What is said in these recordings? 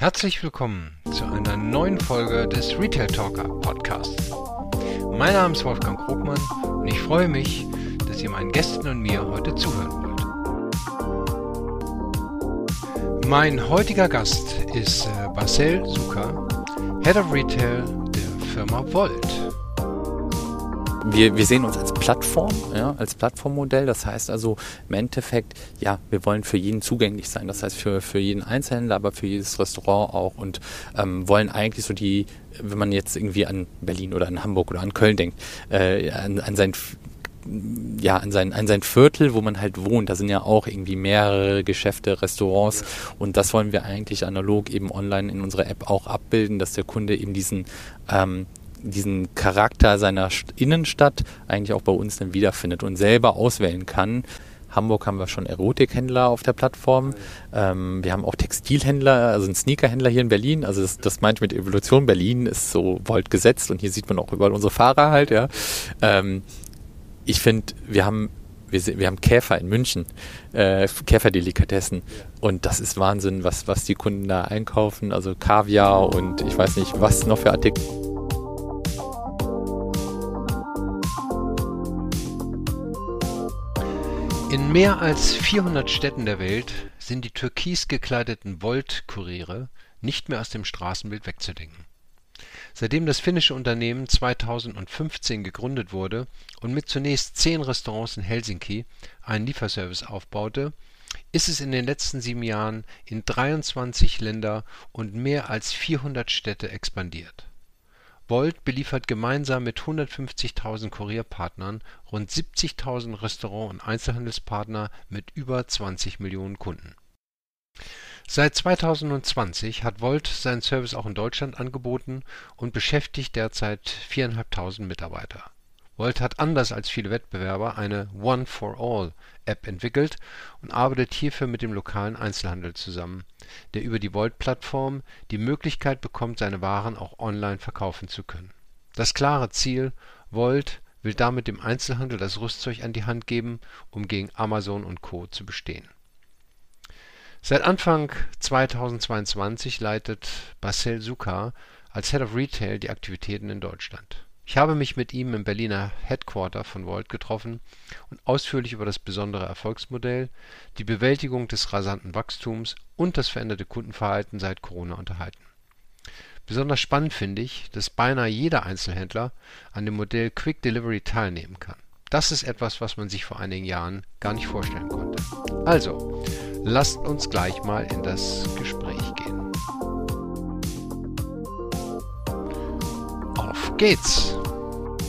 Herzlich willkommen zu einer neuen Folge des Retail Talker Podcasts. Mein Name ist Wolfgang Krogmann und ich freue mich, dass ihr meinen Gästen und mir heute zuhören wollt. Mein heutiger Gast ist äh, Marcel Suka, Head of Retail der Firma Volt wir, wir sehen uns als Plattform, ja, als Plattformmodell. Das heißt also im Endeffekt, ja, wir wollen für jeden zugänglich sein. Das heißt für, für jeden Einzelhändler, aber für jedes Restaurant auch und ähm, wollen eigentlich so die, wenn man jetzt irgendwie an Berlin oder an Hamburg oder an Köln denkt, äh, an, an sein ja, an sein, an sein Viertel, wo man halt wohnt. Da sind ja auch irgendwie mehrere Geschäfte, Restaurants und das wollen wir eigentlich analog eben online in unserer App auch abbilden, dass der Kunde eben diesen ähm, diesen Charakter seiner Innenstadt eigentlich auch bei uns dann wiederfindet und selber auswählen kann. Hamburg haben wir schon Erotikhändler auf der Plattform. Ähm, wir haben auch Textilhändler, also einen Sneakerhändler hier in Berlin. Also das, das meint mit Evolution. Berlin ist so Volt gesetzt und hier sieht man auch überall unsere Fahrer halt, ja. Ähm, ich finde, wir haben wir, wir haben Käfer in München, äh, Käferdelikatessen. Und das ist Wahnsinn, was, was die Kunden da einkaufen. Also Kaviar und ich weiß nicht, was noch für Artikel. In mehr als 400 Städten der Welt sind die türkis gekleideten Volt-Kuriere nicht mehr aus dem Straßenbild wegzudenken. Seitdem das finnische Unternehmen 2015 gegründet wurde und mit zunächst zehn Restaurants in Helsinki einen Lieferservice aufbaute, ist es in den letzten sieben Jahren in 23 Länder und mehr als 400 Städte expandiert Volt beliefert gemeinsam mit 150.000 Kurierpartnern rund 70.000 Restaurant und Einzelhandelspartner mit über 20 Millionen Kunden. Seit 2020 hat Volt seinen Service auch in Deutschland angeboten und beschäftigt derzeit 4.500 Mitarbeiter Volt hat anders als viele Wettbewerber eine One-for-All-App entwickelt und arbeitet hierfür mit dem lokalen Einzelhandel zusammen, der über die Volt-Plattform die Möglichkeit bekommt, seine Waren auch online verkaufen zu können. Das klare Ziel: Volt will damit dem Einzelhandel das Rüstzeug an die Hand geben, um gegen Amazon und Co. zu bestehen. Seit Anfang 2022 leitet Marcel Suka als Head of Retail die Aktivitäten in Deutschland ich habe mich mit ihm im Berliner Headquarter von Volt getroffen und ausführlich über das besondere Erfolgsmodell, die Bewältigung des rasanten Wachstums und das veränderte Kundenverhalten seit Corona unterhalten. Besonders spannend finde ich, dass beinahe jeder Einzelhändler an dem Modell Quick Delivery teilnehmen kann. Das ist etwas, was man sich vor einigen Jahren gar nicht vorstellen konnte. Also, lasst uns gleich mal in das Gespräch geht's.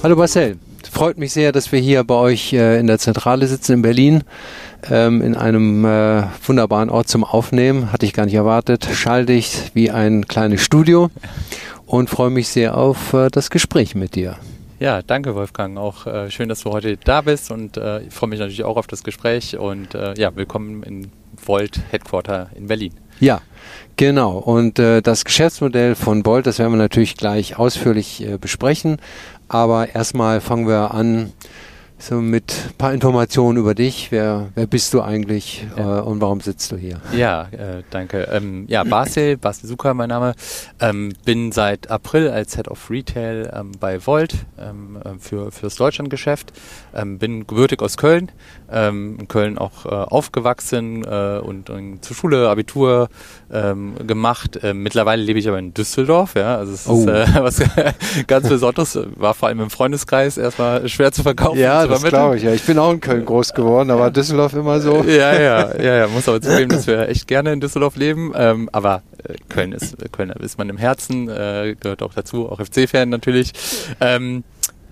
Hallo Marcel, freut mich sehr, dass wir hier bei euch äh, in der Zentrale sitzen in Berlin, ähm, in einem äh, wunderbaren Ort zum Aufnehmen. Hatte ich gar nicht erwartet. Schalldicht wie ein kleines Studio und freue mich sehr auf äh, das Gespräch mit dir. Ja, danke Wolfgang. Auch äh, schön, dass du heute da bist und äh, ich freue mich natürlich auch auf das Gespräch und äh, ja, willkommen in Volt Headquarter in Berlin. Ja, genau. Und äh, das Geschäftsmodell von Bolt, das werden wir natürlich gleich ausführlich äh, besprechen. Aber erstmal fangen wir an so mit ein paar Informationen über dich. Wer, wer bist du eigentlich äh, und warum sitzt du hier? Ja, äh, danke. Ähm, ja, Basil, Basil Suka, mein Name. Ähm, bin seit April als Head of Retail ähm, bei Volt ähm, äh, für, für das Deutschlandgeschäft. Ähm, bin gebürtig aus Köln, ähm, in Köln auch äh, aufgewachsen äh, und, und zur Schule, Abitur ähm, gemacht. Äh, mittlerweile lebe ich aber in Düsseldorf, ja. Also es oh. ist äh, was ganz Besonderes. War vor allem im Freundeskreis erstmal schwer zu verkaufen. Ja, das glaube ich. Ja, ich bin auch in Köln groß geworden, aber Düsseldorf immer so. Ja, ja, ja, ja. Muss aber zugeben, dass wir echt gerne in Düsseldorf leben. Ähm, aber äh, Köln ist Köln ist man im Herzen, äh, gehört auch dazu, auch FC-Fan natürlich. Ähm,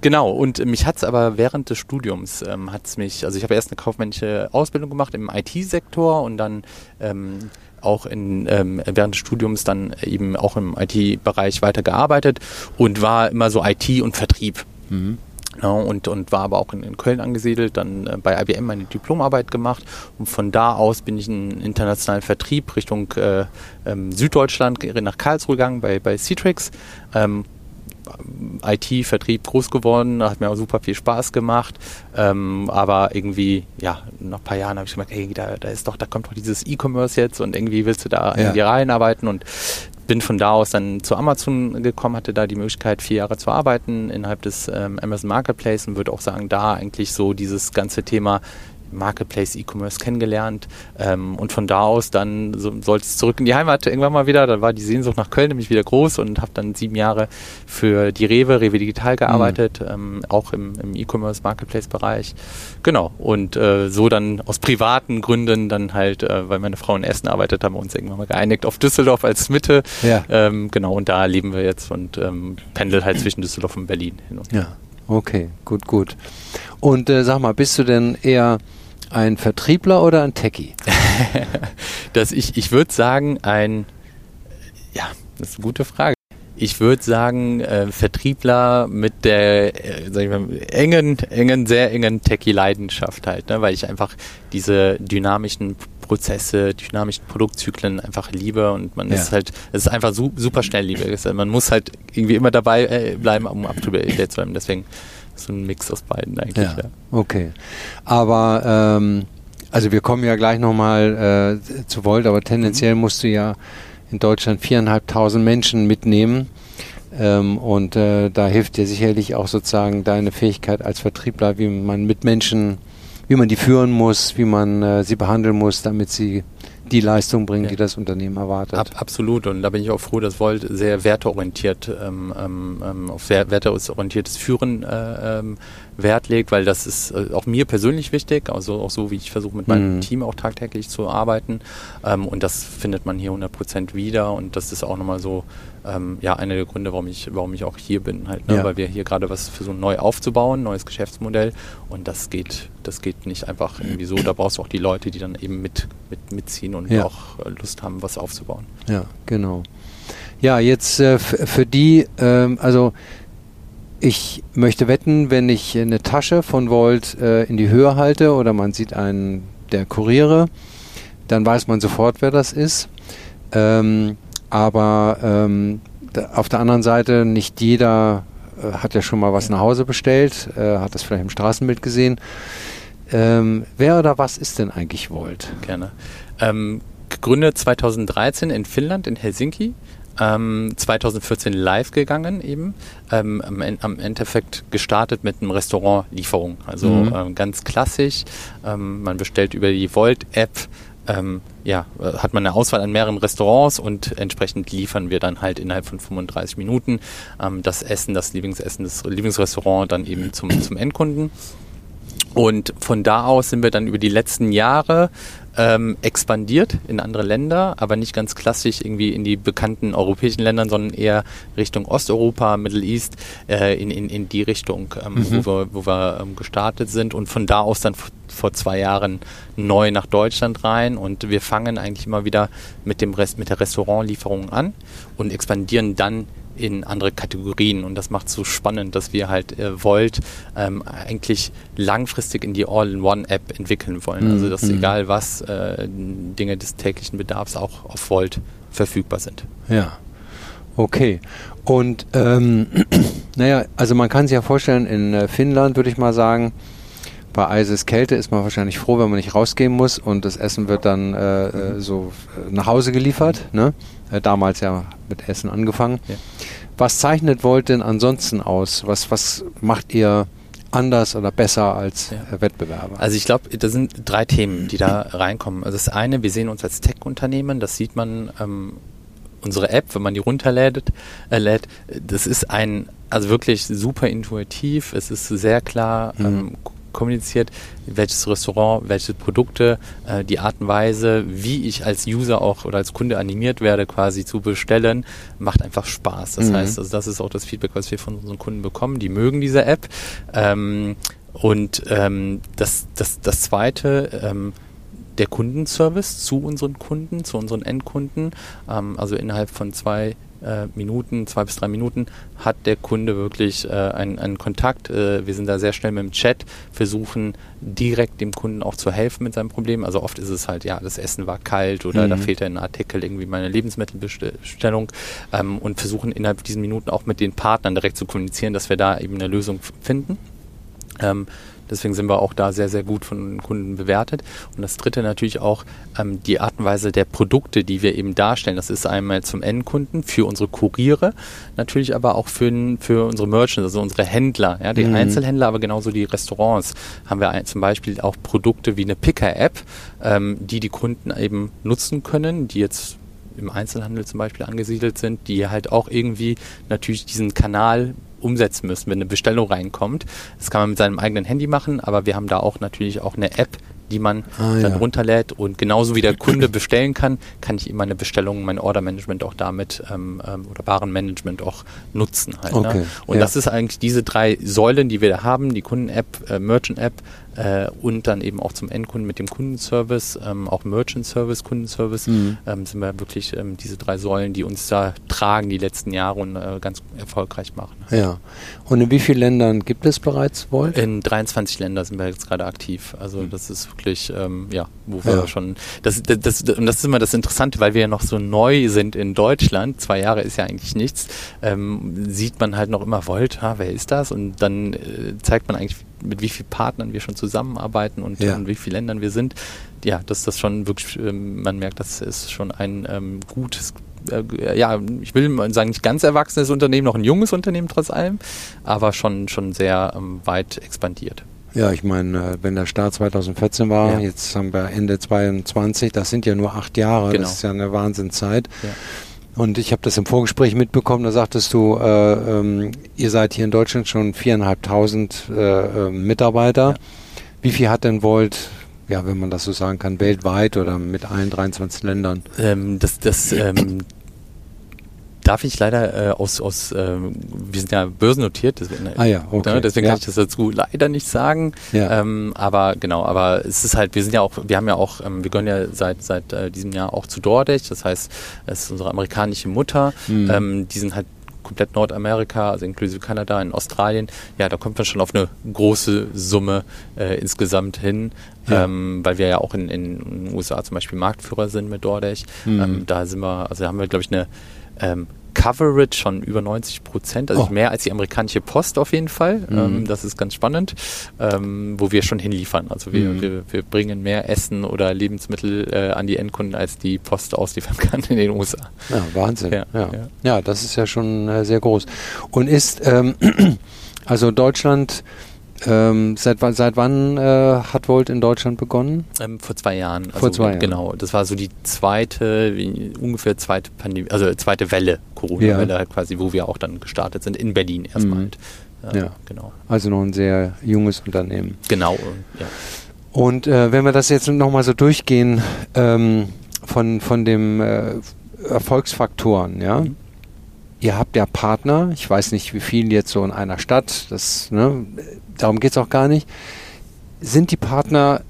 Genau, und mich hat's aber während des Studiums, ähm, hat's mich, also ich habe erst eine kaufmännische Ausbildung gemacht im IT-Sektor und dann ähm, auch in, ähm, während des Studiums dann eben auch im IT-Bereich weitergearbeitet und war immer so IT und Vertrieb. Mhm. Ja, und, und war aber auch in, in Köln angesiedelt, dann äh, bei IBM meine Diplomarbeit gemacht und von da aus bin ich in internationalen Vertrieb Richtung äh, ähm, Süddeutschland nach Karlsruhe gegangen bei, bei Citrix. Ähm, IT, Vertrieb groß geworden, hat mir auch super viel Spaß gemacht. Ähm, aber irgendwie, ja, nach ein paar Jahren habe ich gemerkt, ey, da, da ist doch, da kommt doch dieses E-Commerce jetzt und irgendwie willst du da ja. irgendwie reinarbeiten und bin von da aus dann zu Amazon gekommen, hatte da die Möglichkeit, vier Jahre zu arbeiten innerhalb des ähm, Amazon Marketplace und würde auch sagen, da eigentlich so dieses ganze Thema Marketplace E-Commerce kennengelernt ähm, und von da aus dann so, sollte es zurück in die Heimat irgendwann mal wieder. Da war die Sehnsucht nach Köln nämlich wieder groß und habe dann sieben Jahre für die Rewe, Rewe Digital gearbeitet, mhm. ähm, auch im, im E-Commerce Marketplace Bereich. Genau und äh, so dann aus privaten Gründen dann halt, äh, weil meine Frau in Essen arbeitet, haben wir uns irgendwann mal geeinigt auf Düsseldorf als Mitte. Ja. Ähm, genau und da leben wir jetzt und ähm, pendel halt zwischen Düsseldorf und Berlin hin und Ja, okay, gut, gut. Und äh, sag mal, bist du denn eher ein Vertriebler oder ein Techie? das ich ich würde sagen, ein, ja, das ist eine gute Frage. Ich würde sagen, äh, Vertriebler mit der äh, sag ich mal, engen, engen, sehr engen Techie-Leidenschaft halt, ne? weil ich einfach diese dynamischen Prozesse, dynamischen Produktzyklen einfach liebe und man ja. ist halt, es ist einfach su super schnell liebe. Man muss halt irgendwie immer dabei äh, bleiben, um up to date zu bleiben. Deswegen so ein Mix aus beiden eigentlich. Ja, ja. Okay. Aber ähm, also wir kommen ja gleich nochmal äh, zu Volt, aber tendenziell mhm. musst du ja in Deutschland viereinhalbtausend Menschen mitnehmen. Ähm, und äh, da hilft dir sicherlich auch sozusagen deine Fähigkeit als Vertriebler, wie man mit Menschen, wie man die führen muss, wie man äh, sie behandeln muss, damit sie die Leistung bringen, ja. die das Unternehmen erwartet. Ab, absolut. Und da bin ich auch froh, dass Volt sehr werteorientiert, ähm, ähm, ähm auf werteorientiertes Führen äh, ähm, Wert legt, weil das ist äh, auch mir persönlich wichtig, also auch so, wie ich versuche mit meinem mhm. Team auch tagtäglich zu arbeiten. Ähm, und das findet man hier 100 Prozent wieder. Und das ist auch nochmal so, ähm, ja, einer der Gründe, warum ich, warum ich auch hier bin, halt, ne? Ja. weil wir hier gerade was versuchen neu aufzubauen, neues Geschäftsmodell. Und das geht, das geht nicht einfach irgendwie so. Da brauchst du auch die Leute, die dann eben mit, mit mitziehen und ja. auch äh, Lust haben, was aufzubauen. Ja, genau. Ja, jetzt äh, für die, ähm, also ich möchte wetten, wenn ich eine Tasche von Volt äh, in die Höhe halte oder man sieht einen der Kuriere, dann weiß man sofort, wer das ist. Ähm, aber ähm, da, auf der anderen Seite, nicht jeder äh, hat ja schon mal was nach Hause bestellt, äh, hat das vielleicht im Straßenbild gesehen. Ähm, wer oder was ist denn eigentlich Volt? Gerne. Ähm, gegründet 2013 in Finnland, in Helsinki ähm, 2014 live gegangen eben. Ähm, am, am, Endeffekt gestartet mit einem Restaurantlieferung. Also mhm. ähm, ganz klassisch. Ähm, man bestellt über die Volt-App. Ähm, ja, äh, hat man eine Auswahl an mehreren Restaurants und entsprechend liefern wir dann halt innerhalb von 35 Minuten ähm, das Essen, das Lieblingsessen des Lieblingsrestaurants dann eben zum, zum Endkunden. Und von da aus sind wir dann über die letzten Jahre ähm, expandiert in andere Länder, aber nicht ganz klassisch irgendwie in die bekannten europäischen Länder, sondern eher Richtung Osteuropa, Middle East, äh, in, in, in die Richtung, ähm, mhm. wo wir, wo wir ähm, gestartet sind und von da aus dann vor zwei Jahren neu nach Deutschland rein und wir fangen eigentlich immer wieder mit dem Rest, mit der Restaurantlieferung an und expandieren dann in andere Kategorien und das macht es so spannend, dass wir halt äh, Volt ähm, eigentlich langfristig in die All-in-One-App entwickeln wollen. Mhm. Also dass mhm. egal was äh, Dinge des täglichen Bedarfs auch auf Volt verfügbar sind. Ja. Okay. Und ähm, naja, also man kann sich ja vorstellen, in äh, Finnland würde ich mal sagen, bei Eises Kälte ist man wahrscheinlich froh, wenn man nicht rausgehen muss und das Essen wird dann äh, äh so äh, nach Hause geliefert. Ne? Äh, damals ja mit Essen angefangen. Ja. Was zeichnet Volt denn ansonsten aus? Was, was macht ihr anders oder besser als ja. Äh, Wettbewerber? Also ich glaube, da sind drei Themen, die da reinkommen. Also das eine, wir sehen uns als Tech-Unternehmen, das sieht man ähm, unsere App, wenn man die runterlädt, äh, lädt, das ist ein, also wirklich super intuitiv, es ist sehr klar, mhm. ähm, kommuniziert, welches Restaurant, welche Produkte, äh, die Art und Weise, wie ich als User auch oder als Kunde animiert werde, quasi zu bestellen, macht einfach Spaß. Das mhm. heißt, also das ist auch das Feedback, was wir von unseren Kunden bekommen. Die mögen diese App. Ähm, und ähm, das, das, das zweite, ähm, der Kundenservice zu unseren Kunden, zu unseren Endkunden. Ähm, also innerhalb von zwei äh, Minuten, zwei bis drei Minuten, hat der Kunde wirklich äh, einen, einen Kontakt. Äh, wir sind da sehr schnell mit dem Chat, versuchen direkt dem Kunden auch zu helfen mit seinem Problem. Also oft ist es halt, ja, das Essen war kalt oder mhm. da fehlt ein Artikel, irgendwie meine Lebensmittelbestellung ähm, und versuchen innerhalb diesen Minuten auch mit den Partnern direkt zu kommunizieren, dass wir da eben eine Lösung finden. Ähm, Deswegen sind wir auch da sehr, sehr gut von den Kunden bewertet. Und das dritte natürlich auch ähm, die Art und Weise der Produkte, die wir eben darstellen. Das ist einmal zum Endkunden, für unsere Kuriere, natürlich aber auch für, für unsere Merchants, also unsere Händler, ja, die mhm. Einzelhändler, aber genauso die Restaurants. Haben wir ein, zum Beispiel auch Produkte wie eine Picker-App, ähm, die die Kunden eben nutzen können, die jetzt im Einzelhandel zum Beispiel angesiedelt sind, die halt auch irgendwie natürlich diesen Kanal umsetzen müssen, wenn eine Bestellung reinkommt. Das kann man mit seinem eigenen Handy machen, aber wir haben da auch natürlich auch eine App, die man ah, dann ja. runterlädt und genauso wie der Kunde bestellen kann, kann ich ihm meine Bestellungen, mein Order-Management auch damit ähm, ähm, oder Warenmanagement auch nutzen. Halt, ne? okay. ne? Und ja. das ist eigentlich diese drei Säulen, die wir da haben, die Kunden-App, äh, Merchant-App äh, und dann eben auch zum Endkunden mit dem Kundenservice, ähm, auch Merchant Service, Kundenservice, mhm. ähm, sind wir wirklich ähm, diese drei Säulen, die uns da tragen die letzten Jahre und äh, ganz erfolgreich machen. Ja. Und in wie vielen Ländern gibt es bereits Volt? In 23 Ländern sind wir jetzt gerade aktiv. Also mhm. das ist wirklich, ähm, ja, wo wir ja. schon, das, das, das, und das ist immer das Interessante, weil wir ja noch so neu sind in Deutschland, zwei Jahre ist ja eigentlich nichts, ähm, sieht man halt noch immer Volt, ha, wer ist das? Und dann äh, zeigt man eigentlich, mit wie vielen Partnern wir schon zusammenarbeiten und ja. in wie vielen Ländern wir sind. Ja, dass das schon wirklich, ähm, man merkt, das ist schon ein ähm, gutes äh, ja, ich will mal sagen, nicht ganz erwachsenes Unternehmen, noch ein junges Unternehmen trotz allem, aber schon, schon sehr ähm, weit expandiert. Ja, ich meine, äh, wenn der Start 2014 war, ja. jetzt haben wir Ende 22, das sind ja nur acht Jahre, genau. das ist ja eine Wahnsinnszeit. Ja. Und ich habe das im Vorgespräch mitbekommen, da sagtest du, äh, ähm, ihr seid hier in Deutschland schon viereinhalbtausend äh, äh, Mitarbeiter. Ja. Wie viel hat denn Volt, ja, wenn man das so sagen kann, weltweit oder mit allen 23 Ländern? Ähm, das, das, ähm, darf ich leider äh, aus, aus äh, wir sind ja börsennotiert, deswegen, ah ja, okay. ne, deswegen ja. kann ich das dazu leider nicht sagen. Ja. Ähm, aber genau, aber es ist halt, wir sind ja auch, wir haben ja auch, ähm, wir gehören ja seit seit äh, diesem Jahr auch zu DoorDash, das heißt, es ist unsere amerikanische Mutter. Mhm. Ähm, die sind halt komplett Nordamerika, also inklusive Kanada, in Australien, ja, da kommt man schon auf eine große Summe äh, insgesamt hin, ja. ähm, weil wir ja auch in, in, den USA zum Beispiel Marktführer sind mit DoorDash. Mhm. Ähm, da sind wir, also da haben wir, glaube ich, eine ähm, Coverage schon über 90 Prozent, also oh. mehr als die amerikanische Post auf jeden Fall. Mhm. Ähm, das ist ganz spannend, ähm, wo wir schon hinliefern. Also wir, mhm. wir, wir, bringen mehr Essen oder Lebensmittel äh, an die Endkunden, als die Post ausliefern kann in den USA. Ja, Wahnsinn. Ja, ja. ja. ja das ist ja schon äh, sehr groß. Und ist, ähm, also Deutschland ähm, seit, seit wann äh, hat Volt in Deutschland begonnen? Ähm, vor zwei Jahren. Also vor zwei Jahren. Genau. Das war so die zweite, ungefähr zweite Pandemie, also zweite Welle, Corona-Welle ja. halt quasi, wo wir auch dann gestartet sind, in Berlin erstmal mhm. halt. Ja, ja, genau. Also noch ein sehr junges Unternehmen. Genau, ja. Und äh, wenn wir das jetzt nochmal so durchgehen, ähm, von, von dem äh, Erfolgsfaktoren, ja. Mhm ihr habt ja Partner, ich weiß nicht, wie viele jetzt so in einer Stadt, das, ne, darum geht es auch gar nicht. Sind die Partner,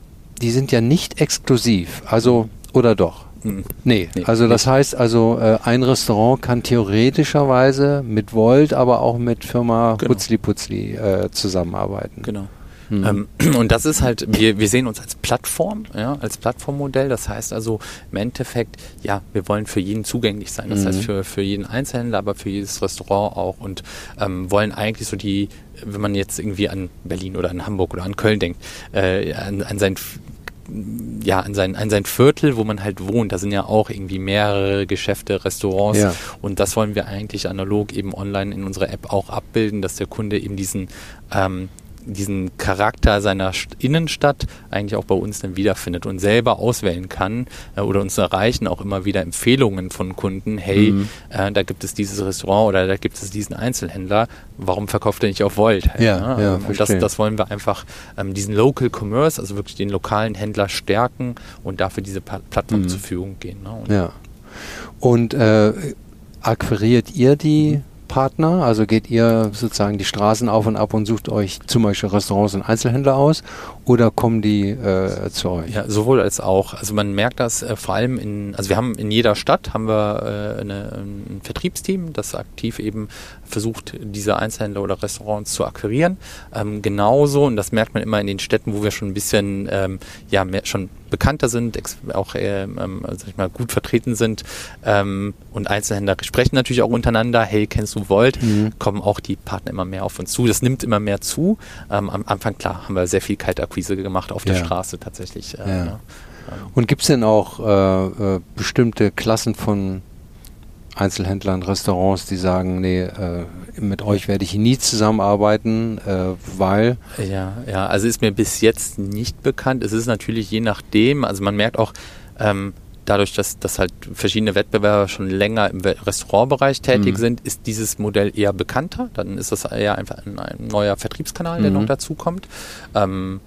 die sind ja nicht exklusiv, also, oder doch? Mhm. Nee, nee, also das heißt also, äh, ein Restaurant kann theoretischerweise mit Volt, aber auch mit Firma genau. Putzli Putzli äh, zusammenarbeiten. Genau. Mhm. Ähm, und das ist halt, wir, wir sehen uns als Plattform, ja, als Plattformmodell. Das heißt also im Endeffekt, ja, wir wollen für jeden zugänglich sein. Das mhm. heißt für, für jeden Einzelhändler, aber für jedes Restaurant auch und ähm, wollen eigentlich so die, wenn man jetzt irgendwie an Berlin oder an Hamburg oder an Köln denkt, äh, an, an sein ja, an sein, an sein Viertel, wo man halt wohnt. Da sind ja auch irgendwie mehrere Geschäfte, Restaurants. Ja. Und das wollen wir eigentlich analog eben online in unserer App auch abbilden, dass der Kunde eben diesen ähm, diesen Charakter seiner Innenstadt eigentlich auch bei uns dann wiederfindet und selber auswählen kann äh, oder uns erreichen auch immer wieder Empfehlungen von Kunden, hey, mhm. äh, da gibt es dieses Restaurant oder da gibt es diesen Einzelhändler, warum verkauft er nicht auf Volt? Halt, ja, ne? ja und das, das wollen wir einfach, ähm, diesen Local Commerce, also wirklich den lokalen Händler stärken und dafür diese pa Plattform mhm. zur Verfügung gehen. Ne? Und ja. Und äh, akquiriert ihr die mhm Partner? Also geht ihr sozusagen die Straßen auf und ab und sucht euch zum Beispiel Restaurants und Einzelhändler aus? Oder kommen die äh, zu euch? Ja, sowohl als auch. Also man merkt das äh, vor allem in, also wir haben in jeder Stadt haben wir äh, eine, ein Vertriebsteam, das aktiv eben versucht, diese Einzelhändler oder Restaurants zu akquirieren. Ähm, genauso, und das merkt man immer in den Städten, wo wir schon ein bisschen ähm, ja mehr, schon bekannter sind, auch ähm, ähm, sag ich mal, gut vertreten sind ähm, und Einzelhändler sprechen natürlich auch untereinander, hey, kennst du Volt, mhm. kommen auch die Partner immer mehr auf uns zu. Das nimmt immer mehr zu. Ähm, am Anfang, klar, haben wir sehr viel Kaltakquise gemacht auf der ja. Straße tatsächlich. Äh, ja. Ne? Und gibt es denn auch äh, äh, bestimmte Klassen von Einzelhändlern, Restaurants, die sagen, nee, äh, mit euch werde ich nie zusammenarbeiten, äh, weil. Ja, ja, also ist mir bis jetzt nicht bekannt. Es ist natürlich je nachdem, also man merkt auch, ähm, dadurch, dass, dass halt verschiedene Wettbewerber schon länger im Restaurantbereich tätig mhm. sind, ist dieses Modell eher bekannter. Dann ist das eher einfach ein, ein neuer Vertriebskanal, der mhm. noch dazu kommt. Ähm,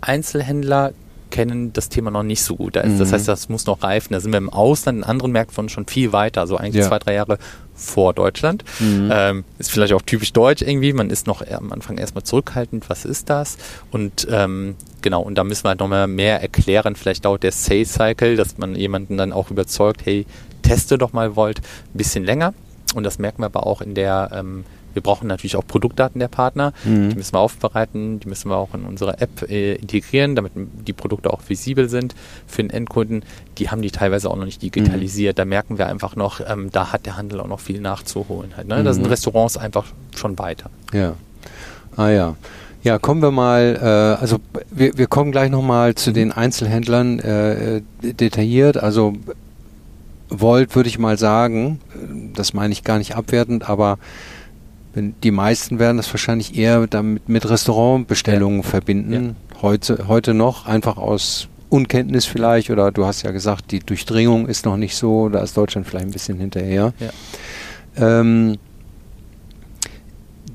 Einzelhändler kennen das Thema noch nicht so gut. Das mhm. heißt, das muss noch reifen. Da sind wir im Ausland, in anderen Märkten schon viel weiter, also eigentlich ja. zwei, drei Jahre vor Deutschland. Mhm. Ähm, ist vielleicht auch typisch deutsch irgendwie. Man ist noch am Anfang erstmal zurückhaltend, was ist das? Und ähm, genau, und da müssen wir halt nochmal mehr erklären. Vielleicht dauert der Sales Cycle, dass man jemanden dann auch überzeugt, hey, teste doch mal Volt ein bisschen länger. Und das merken wir aber auch in der ähm, wir brauchen natürlich auch Produktdaten der Partner. Mhm. Die müssen wir aufbereiten, die müssen wir auch in unsere App äh, integrieren, damit die Produkte auch visibel sind für den Endkunden. Die haben die teilweise auch noch nicht digitalisiert. Mhm. Da merken wir einfach noch, ähm, da hat der Handel auch noch viel nachzuholen. Halt, ne? Da sind mhm. Restaurants einfach schon weiter. Ja. Ah ja. Ja, kommen wir mal, äh, also wir, wir kommen gleich nochmal zu den Einzelhändlern äh, detailliert. Also Volt würde ich mal sagen, das meine ich gar nicht abwertend, aber die meisten werden das wahrscheinlich eher damit mit Restaurantbestellungen ja. verbinden. Ja. Heute, heute noch, einfach aus Unkenntnis vielleicht, oder du hast ja gesagt, die Durchdringung ist noch nicht so, da ist Deutschland vielleicht ein bisschen hinterher. Ja. Ähm,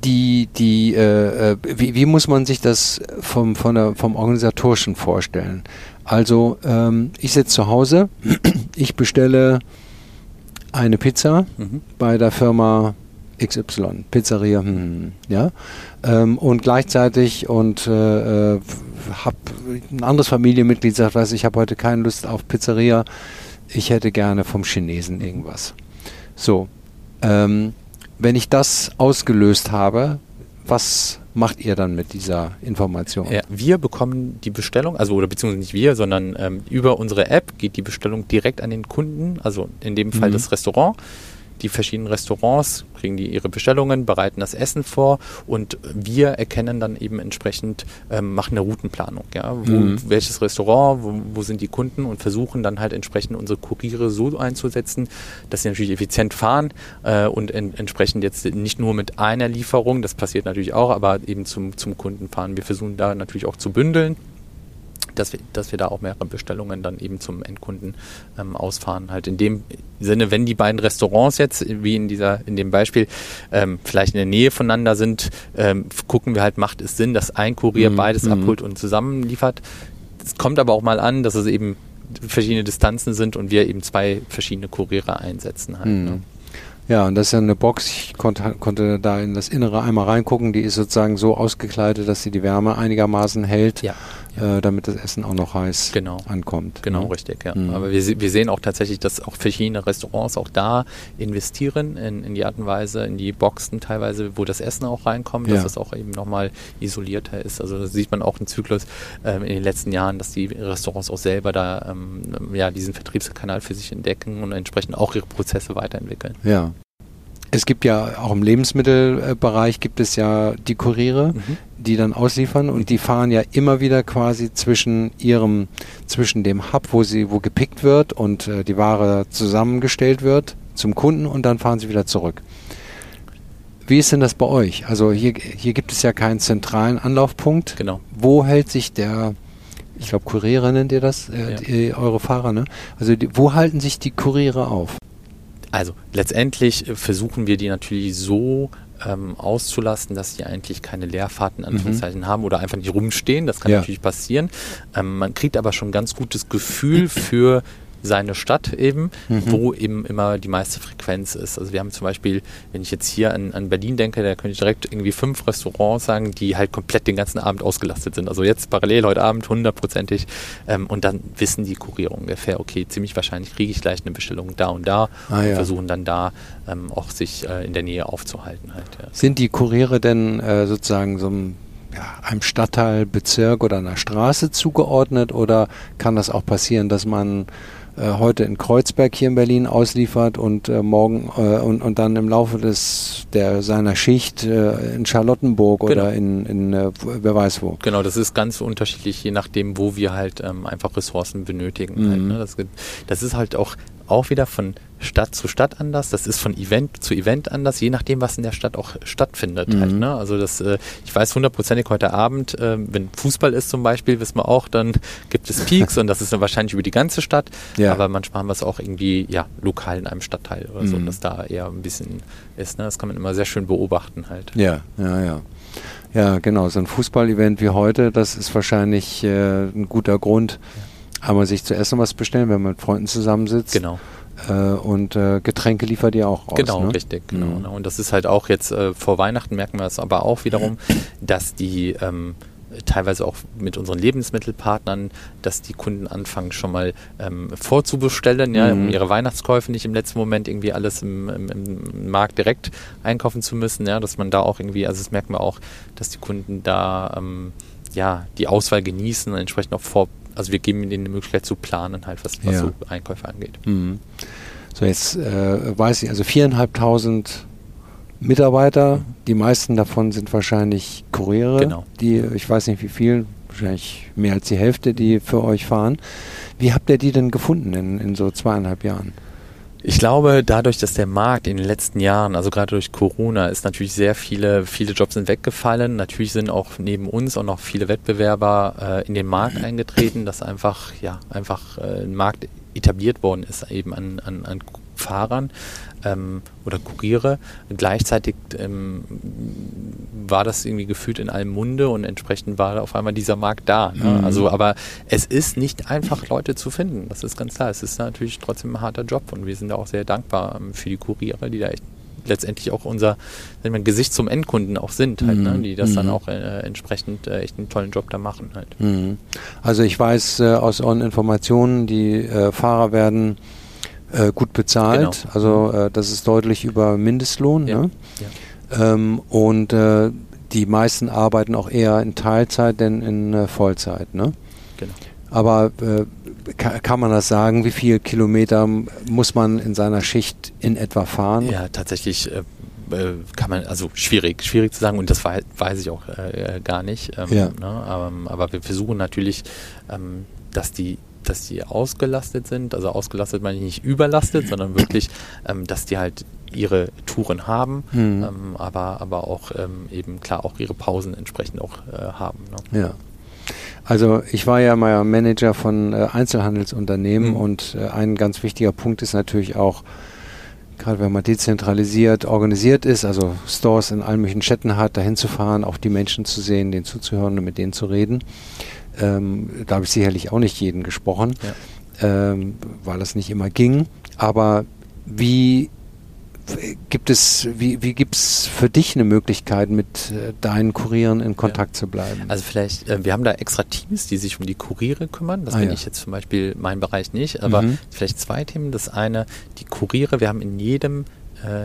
die, die, äh, äh, wie, wie, muss man sich das vom, von der, vom Organisatorischen vorstellen? Also, ähm, ich sitze zu Hause, ich bestelle eine Pizza mhm. bei der Firma XY, Pizzeria, hm, ja. Ähm, und gleichzeitig und äh, äh habe ein anderes Familienmitglied sagt, weiß ich habe heute keine Lust auf Pizzeria, ich hätte gerne vom Chinesen irgendwas. So, ähm, wenn ich das ausgelöst habe, was macht ihr dann mit dieser Information? Ja, wir bekommen die Bestellung, also oder beziehungsweise nicht wir, sondern ähm, über unsere App geht die Bestellung direkt an den Kunden, also in dem Fall mhm. das Restaurant die verschiedenen Restaurants kriegen die ihre Bestellungen, bereiten das Essen vor und wir erkennen dann eben entsprechend, ähm, machen eine Routenplanung. Ja? Wo, mhm. Welches Restaurant, wo, wo, sind die Kunden und versuchen dann halt entsprechend unsere Kuriere so einzusetzen, dass sie natürlich effizient fahren äh, und en entsprechend jetzt nicht nur mit einer Lieferung, das passiert natürlich auch, aber eben zum, zum Kunden fahren. Wir versuchen da natürlich auch zu bündeln dass wir, dass wir da auch mehrere Bestellungen dann eben zum Endkunden ähm, ausfahren. Halt in dem Sinne, wenn die beiden Restaurants jetzt, wie in dieser, in dem Beispiel, ähm, vielleicht in der Nähe voneinander sind, ähm, gucken wir halt, macht es Sinn, dass ein Kurier mhm. beides mhm. abholt und zusammenliefert. Es kommt aber auch mal an, dass es eben verschiedene Distanzen sind und wir eben zwei verschiedene Kuriere einsetzen halt. Mhm. Ne? Ja, und das ist ja eine Box. Ich konnte, konnte da in das Innere einmal reingucken. Die ist sozusagen so ausgekleidet, dass sie die Wärme einigermaßen hält. Ja ja. äh, damit das Essen auch noch heiß genau. ankommt. Genau, ne? richtig, ja. Mhm. Aber wir, wir sehen auch tatsächlich, dass auch verschiedene Restaurants auch da investieren in, in die Art und Weise, in die Boxen teilweise, wo das Essen auch reinkommt, dass ja. das auch eben nochmal isolierter ist. Also da sieht man auch einen Zyklus ähm, in den letzten Jahren, dass die Restaurants auch selber da ähm, ja, diesen Vertriebskanal für sich entdecken und entsprechend auch ihre Prozesse weiterentwickeln. Ja. Es gibt ja auch im Lebensmittelbereich gibt es ja die Kuriere, mhm. die dann ausliefern und die fahren ja immer wieder quasi zwischen ihrem, zwischen dem Hub, wo sie, wo gepickt wird und äh, die Ware zusammengestellt wird zum Kunden und dann fahren sie wieder zurück. Wie ist denn das bei euch? Also hier, hier gibt es ja keinen zentralen Anlaufpunkt. Genau. Wo hält sich der, ich glaube Kuriere nennt ihr das, äh, ja. die, eure Fahrer, ne? Also die, wo halten sich die Kuriere auf? Also letztendlich äh, versuchen wir die natürlich so ähm, auszulassen, dass sie eigentlich keine Leerfahrten in Anführungszeichen mhm. haben oder einfach nicht rumstehen. Das kann ja. natürlich passieren. Ähm, man kriegt aber schon ein ganz gutes Gefühl für seine Stadt eben, mhm. wo eben immer die meiste Frequenz ist. Also wir haben zum Beispiel, wenn ich jetzt hier an, an Berlin denke, da könnte ich direkt irgendwie fünf Restaurants sagen, die halt komplett den ganzen Abend ausgelastet sind. Also jetzt parallel heute Abend hundertprozentig ähm, und dann wissen die Kurierer ungefähr, okay, ziemlich wahrscheinlich kriege ich gleich eine Bestellung da und da ah, und ja. versuchen dann da ähm, auch sich äh, in der Nähe aufzuhalten. Halt, ja. Sind die Kuriere denn äh, sozusagen so ein ja, einem Stadtteil, Bezirk oder einer Straße zugeordnet oder kann das auch passieren, dass man heute in Kreuzberg hier in Berlin ausliefert und äh, morgen äh, und, und dann im Laufe des der seiner Schicht äh, in Charlottenburg genau. oder in, in äh, wer weiß wo. Genau, das ist ganz unterschiedlich, je nachdem, wo wir halt ähm, einfach Ressourcen benötigen. Halt, mhm. Halt, ne? das, das ist halt auch auch wieder von Stadt zu Stadt anders. Das ist von Event zu Event anders, je nachdem, was in der Stadt auch stattfindet. Mhm. Halt, ne? Also das, äh, ich weiß hundertprozentig heute Abend, äh, wenn Fußball ist zum Beispiel, wissen wir auch, dann gibt es Peaks und das ist dann wahrscheinlich über die ganze Stadt. Ja. Aber manchmal haben wir es auch irgendwie ja lokal in einem Stadtteil oder mhm. so, dass da eher ein bisschen ist. Ne? Das kann man immer sehr schön beobachten halt. Ja, ja, ja. Ja, genau. So ein Fußballevent wie heute, das ist wahrscheinlich äh, ein guter Grund. Ja einmal sich zu essen was bestellen, wenn man mit Freunden zusammensitzt. Genau. Äh, und äh, Getränke liefert ihr auch aus. Genau, ne? richtig. Genau. Mhm. Und das ist halt auch jetzt äh, vor Weihnachten merken wir es aber auch wiederum, dass die ähm, teilweise auch mit unseren Lebensmittelpartnern, dass die Kunden anfangen schon mal ähm, vorzubestellen, ja, mhm. um ihre Weihnachtskäufe nicht im letzten Moment irgendwie alles im, im, im, Markt direkt einkaufen zu müssen, ja, dass man da auch irgendwie, also das merken wir auch, dass die Kunden da ähm, ja die Auswahl genießen und entsprechend auch vor also wir geben ihnen die Möglichkeit zu planen, halt, was, was ja. so Einkäufe angeht. Mhm. So, jetzt äh, weiß ich, also viereinhalbtausend Mitarbeiter, mhm. die meisten davon sind wahrscheinlich Kuriere, genau. die, ich weiß nicht wie viel, wahrscheinlich mehr als die Hälfte, die für euch fahren. Wie habt ihr die denn gefunden in, in so zweieinhalb Jahren? Ich glaube, dadurch, dass der Markt in den letzten Jahren, also gerade durch Corona, ist natürlich sehr viele, viele Jobs sind weggefallen. Natürlich sind auch neben uns auch noch viele Wettbewerber äh, in den Markt eingetreten, dass einfach, ja, einfach äh, ein Markt etabliert worden ist, eben an, an, an Fahrern ähm, oder Kuriere. Gleichzeitig ähm, war das irgendwie gefühlt in allem Munde und entsprechend war auf einmal dieser Markt da. Ne? Mhm. Also, aber es ist nicht einfach, Leute zu finden. Das ist ganz klar. Es ist natürlich trotzdem ein harter Job und wir sind da auch sehr dankbar ähm, für die Kuriere, die da echt letztendlich auch unser wir, Gesicht zum Endkunden auch sind, halt, ne? mhm. ne? die das mhm. dann auch äh, entsprechend äh, echt einen tollen Job da machen. Halt. Mhm. Also ich weiß äh, aus euren Informationen, die äh, Fahrer werden äh, gut bezahlt. Genau. Also äh, das ist deutlich über Mindestlohn. Ja. Ne? Ja. Ähm, und äh, die meisten arbeiten auch eher in Teilzeit denn in äh, Vollzeit. Ne? Genau. Aber äh, kann, kann, man das sagen? Wie viele Kilometer muss man in seiner Schicht in etwa fahren? Ja, tatsächlich äh, kann man, also schwierig, schwierig zu sagen und das weiß, weiß ich auch äh, gar nicht. Ähm, ja. ne? aber, aber, wir versuchen natürlich, ähm, dass die dass die ausgelastet sind. Also ausgelastet meine ich nicht überlastet, sondern wirklich, ähm, dass die halt ihre Touren haben, mhm. ähm, aber, aber auch ähm, eben klar auch ihre Pausen entsprechend auch äh, haben. Ne? Ja. Also ich war ja mal Manager von äh, Einzelhandelsunternehmen mhm. und äh, ein ganz wichtiger Punkt ist natürlich auch, gerade wenn man dezentralisiert organisiert ist, also Stores in allen möglichen Städten hat, dahin zu fahren, auch die Menschen zu sehen, denen zuzuhören und mit denen zu reden. Ähm, da habe ich sicherlich auch nicht jeden gesprochen, ja. ähm, weil das nicht immer ging. Aber wie gibt es, wie, wie gibt es für dich eine Möglichkeit, mit äh, deinen Kurieren in Kontakt ja. zu bleiben? Also vielleicht, äh, wir haben da extra Teams, die sich um die Kuriere kümmern. Das ah, bin ja. ich jetzt zum Beispiel mein Bereich nicht, aber mhm. vielleicht zwei Themen. Das eine, die Kuriere, wir haben in jedem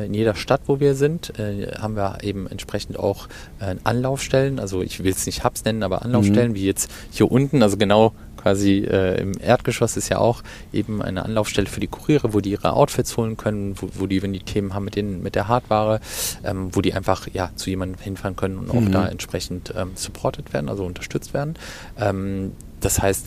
in jeder Stadt, wo wir sind, äh, haben wir eben entsprechend auch äh, Anlaufstellen. Also ich will es nicht Hubs nennen, aber Anlaufstellen, mhm. wie jetzt hier unten, also genau quasi äh, im Erdgeschoss ist ja auch eben eine Anlaufstelle für die Kuriere, wo die ihre Outfits holen können, wo, wo die, wenn die Themen haben mit, den, mit der Hardware, ähm, wo die einfach ja zu jemandem hinfahren können und auch mhm. da entsprechend ähm, supported werden, also unterstützt werden. Ähm, das heißt,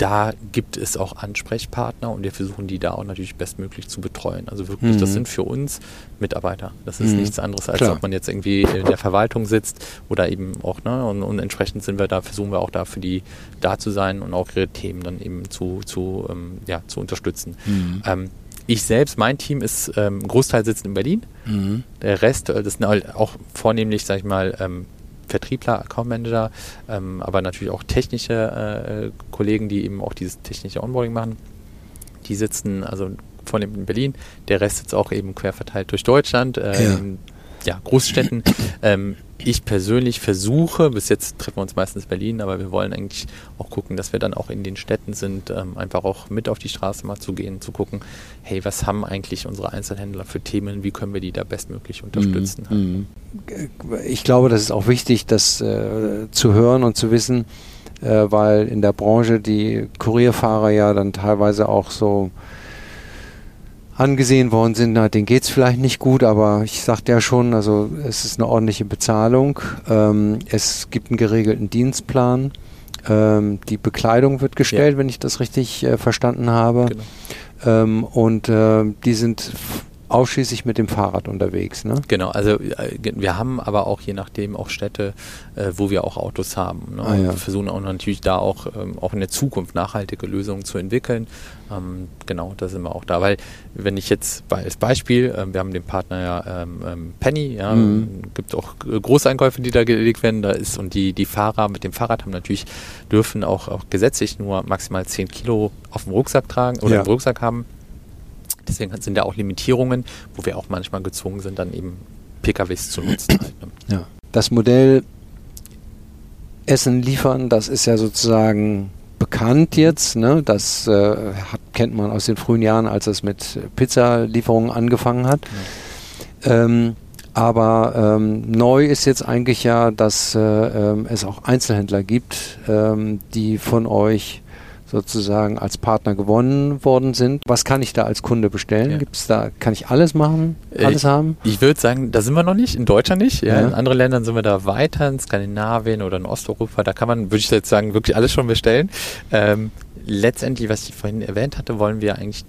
da gibt es auch Ansprechpartner und wir versuchen die da auch natürlich bestmöglich zu betreuen. Also wirklich, mhm. das sind für uns Mitarbeiter. Das ist mhm. nichts anderes, als Klar. ob man jetzt irgendwie in der Verwaltung sitzt oder eben auch, ne, und, und, entsprechend sind wir da, versuchen wir auch da für die da zu sein und auch ihre Themen dann eben zu, zu, ähm, ja, zu unterstützen. Mhm. Ähm, ich selbst, mein Team ist, ähm, Großteil sitzt in Berlin. Mhm. Der Rest, äh, das sind halt auch vornehmlich, sag ich mal, ähm, Vertriebler, Account Manager, ähm, aber natürlich auch technische äh, Kollegen, die eben auch dieses technische Onboarding machen. die sitzen also vornehm in Berlin, der Rest sitzt auch eben quer verteilt durch Deutschland. Ähm, ja. Ja, Großstädten. ähm, ich persönlich versuche, bis jetzt treffen wir uns meistens in Berlin, aber wir wollen eigentlich auch gucken, dass wir dann auch in den Städten sind, ähm, einfach auch mit auf die Straße mal zu gehen, zu gucken, hey, was haben eigentlich unsere Einzelhändler für Themen, wie können wir die da bestmöglich unterstützen. Mhm. Ich glaube, das ist auch wichtig, das äh, zu hören und zu wissen, äh, weil in der Branche die Kurierfahrer ja dann teilweise auch so angesehen worden sind, na, denen geht es vielleicht nicht gut, aber ich sagte ja schon, also es ist eine ordentliche Bezahlung, ähm, es gibt einen geregelten Dienstplan, ähm, die Bekleidung wird gestellt, ja. wenn ich das richtig äh, verstanden habe. Genau. Ähm, und äh, die sind ausschließlich mit dem Fahrrad unterwegs. Ne? Genau, also äh, wir haben aber auch je nachdem auch Städte, äh, wo wir auch Autos haben. Ne? Ah, ja. Wir versuchen auch natürlich da auch, ähm, auch in der Zukunft nachhaltige Lösungen zu entwickeln. Ähm, genau, da sind wir auch da. Weil wenn ich jetzt als Beispiel, äh, wir haben den Partner ja ähm, ähm, Penny, ja, mhm. gibt auch Großeinkäufe, die da gelegt werden, da ist und die, die Fahrer mit dem Fahrrad haben natürlich, dürfen auch, auch gesetzlich nur maximal 10 Kilo auf dem Rucksack tragen oder ja. im Rucksack haben. Deswegen sind da auch Limitierungen, wo wir auch manchmal gezwungen sind, dann eben PKWs zu nutzen. Halt, ne? ja. Das Modell Essen liefern, das ist ja sozusagen bekannt jetzt. Ne? Das äh, hat, kennt man aus den frühen Jahren, als es mit Pizzalieferungen angefangen hat. Ja. Ähm, aber ähm, neu ist jetzt eigentlich ja, dass äh, ähm, es auch Einzelhändler gibt, ähm, die von euch sozusagen als Partner gewonnen worden sind. Was kann ich da als Kunde bestellen? Ja. Gibt's da, kann ich alles machen, äh, alles ich, haben? Ich würde sagen, da sind wir noch nicht, in Deutschland nicht. Ja. Ja. In anderen Ländern sind wir da weiter, in Skandinavien oder in Osteuropa, da kann man, würde ich jetzt sagen, wirklich alles schon bestellen. Ähm, letztendlich, was ich vorhin erwähnt hatte, wollen wir eigentlich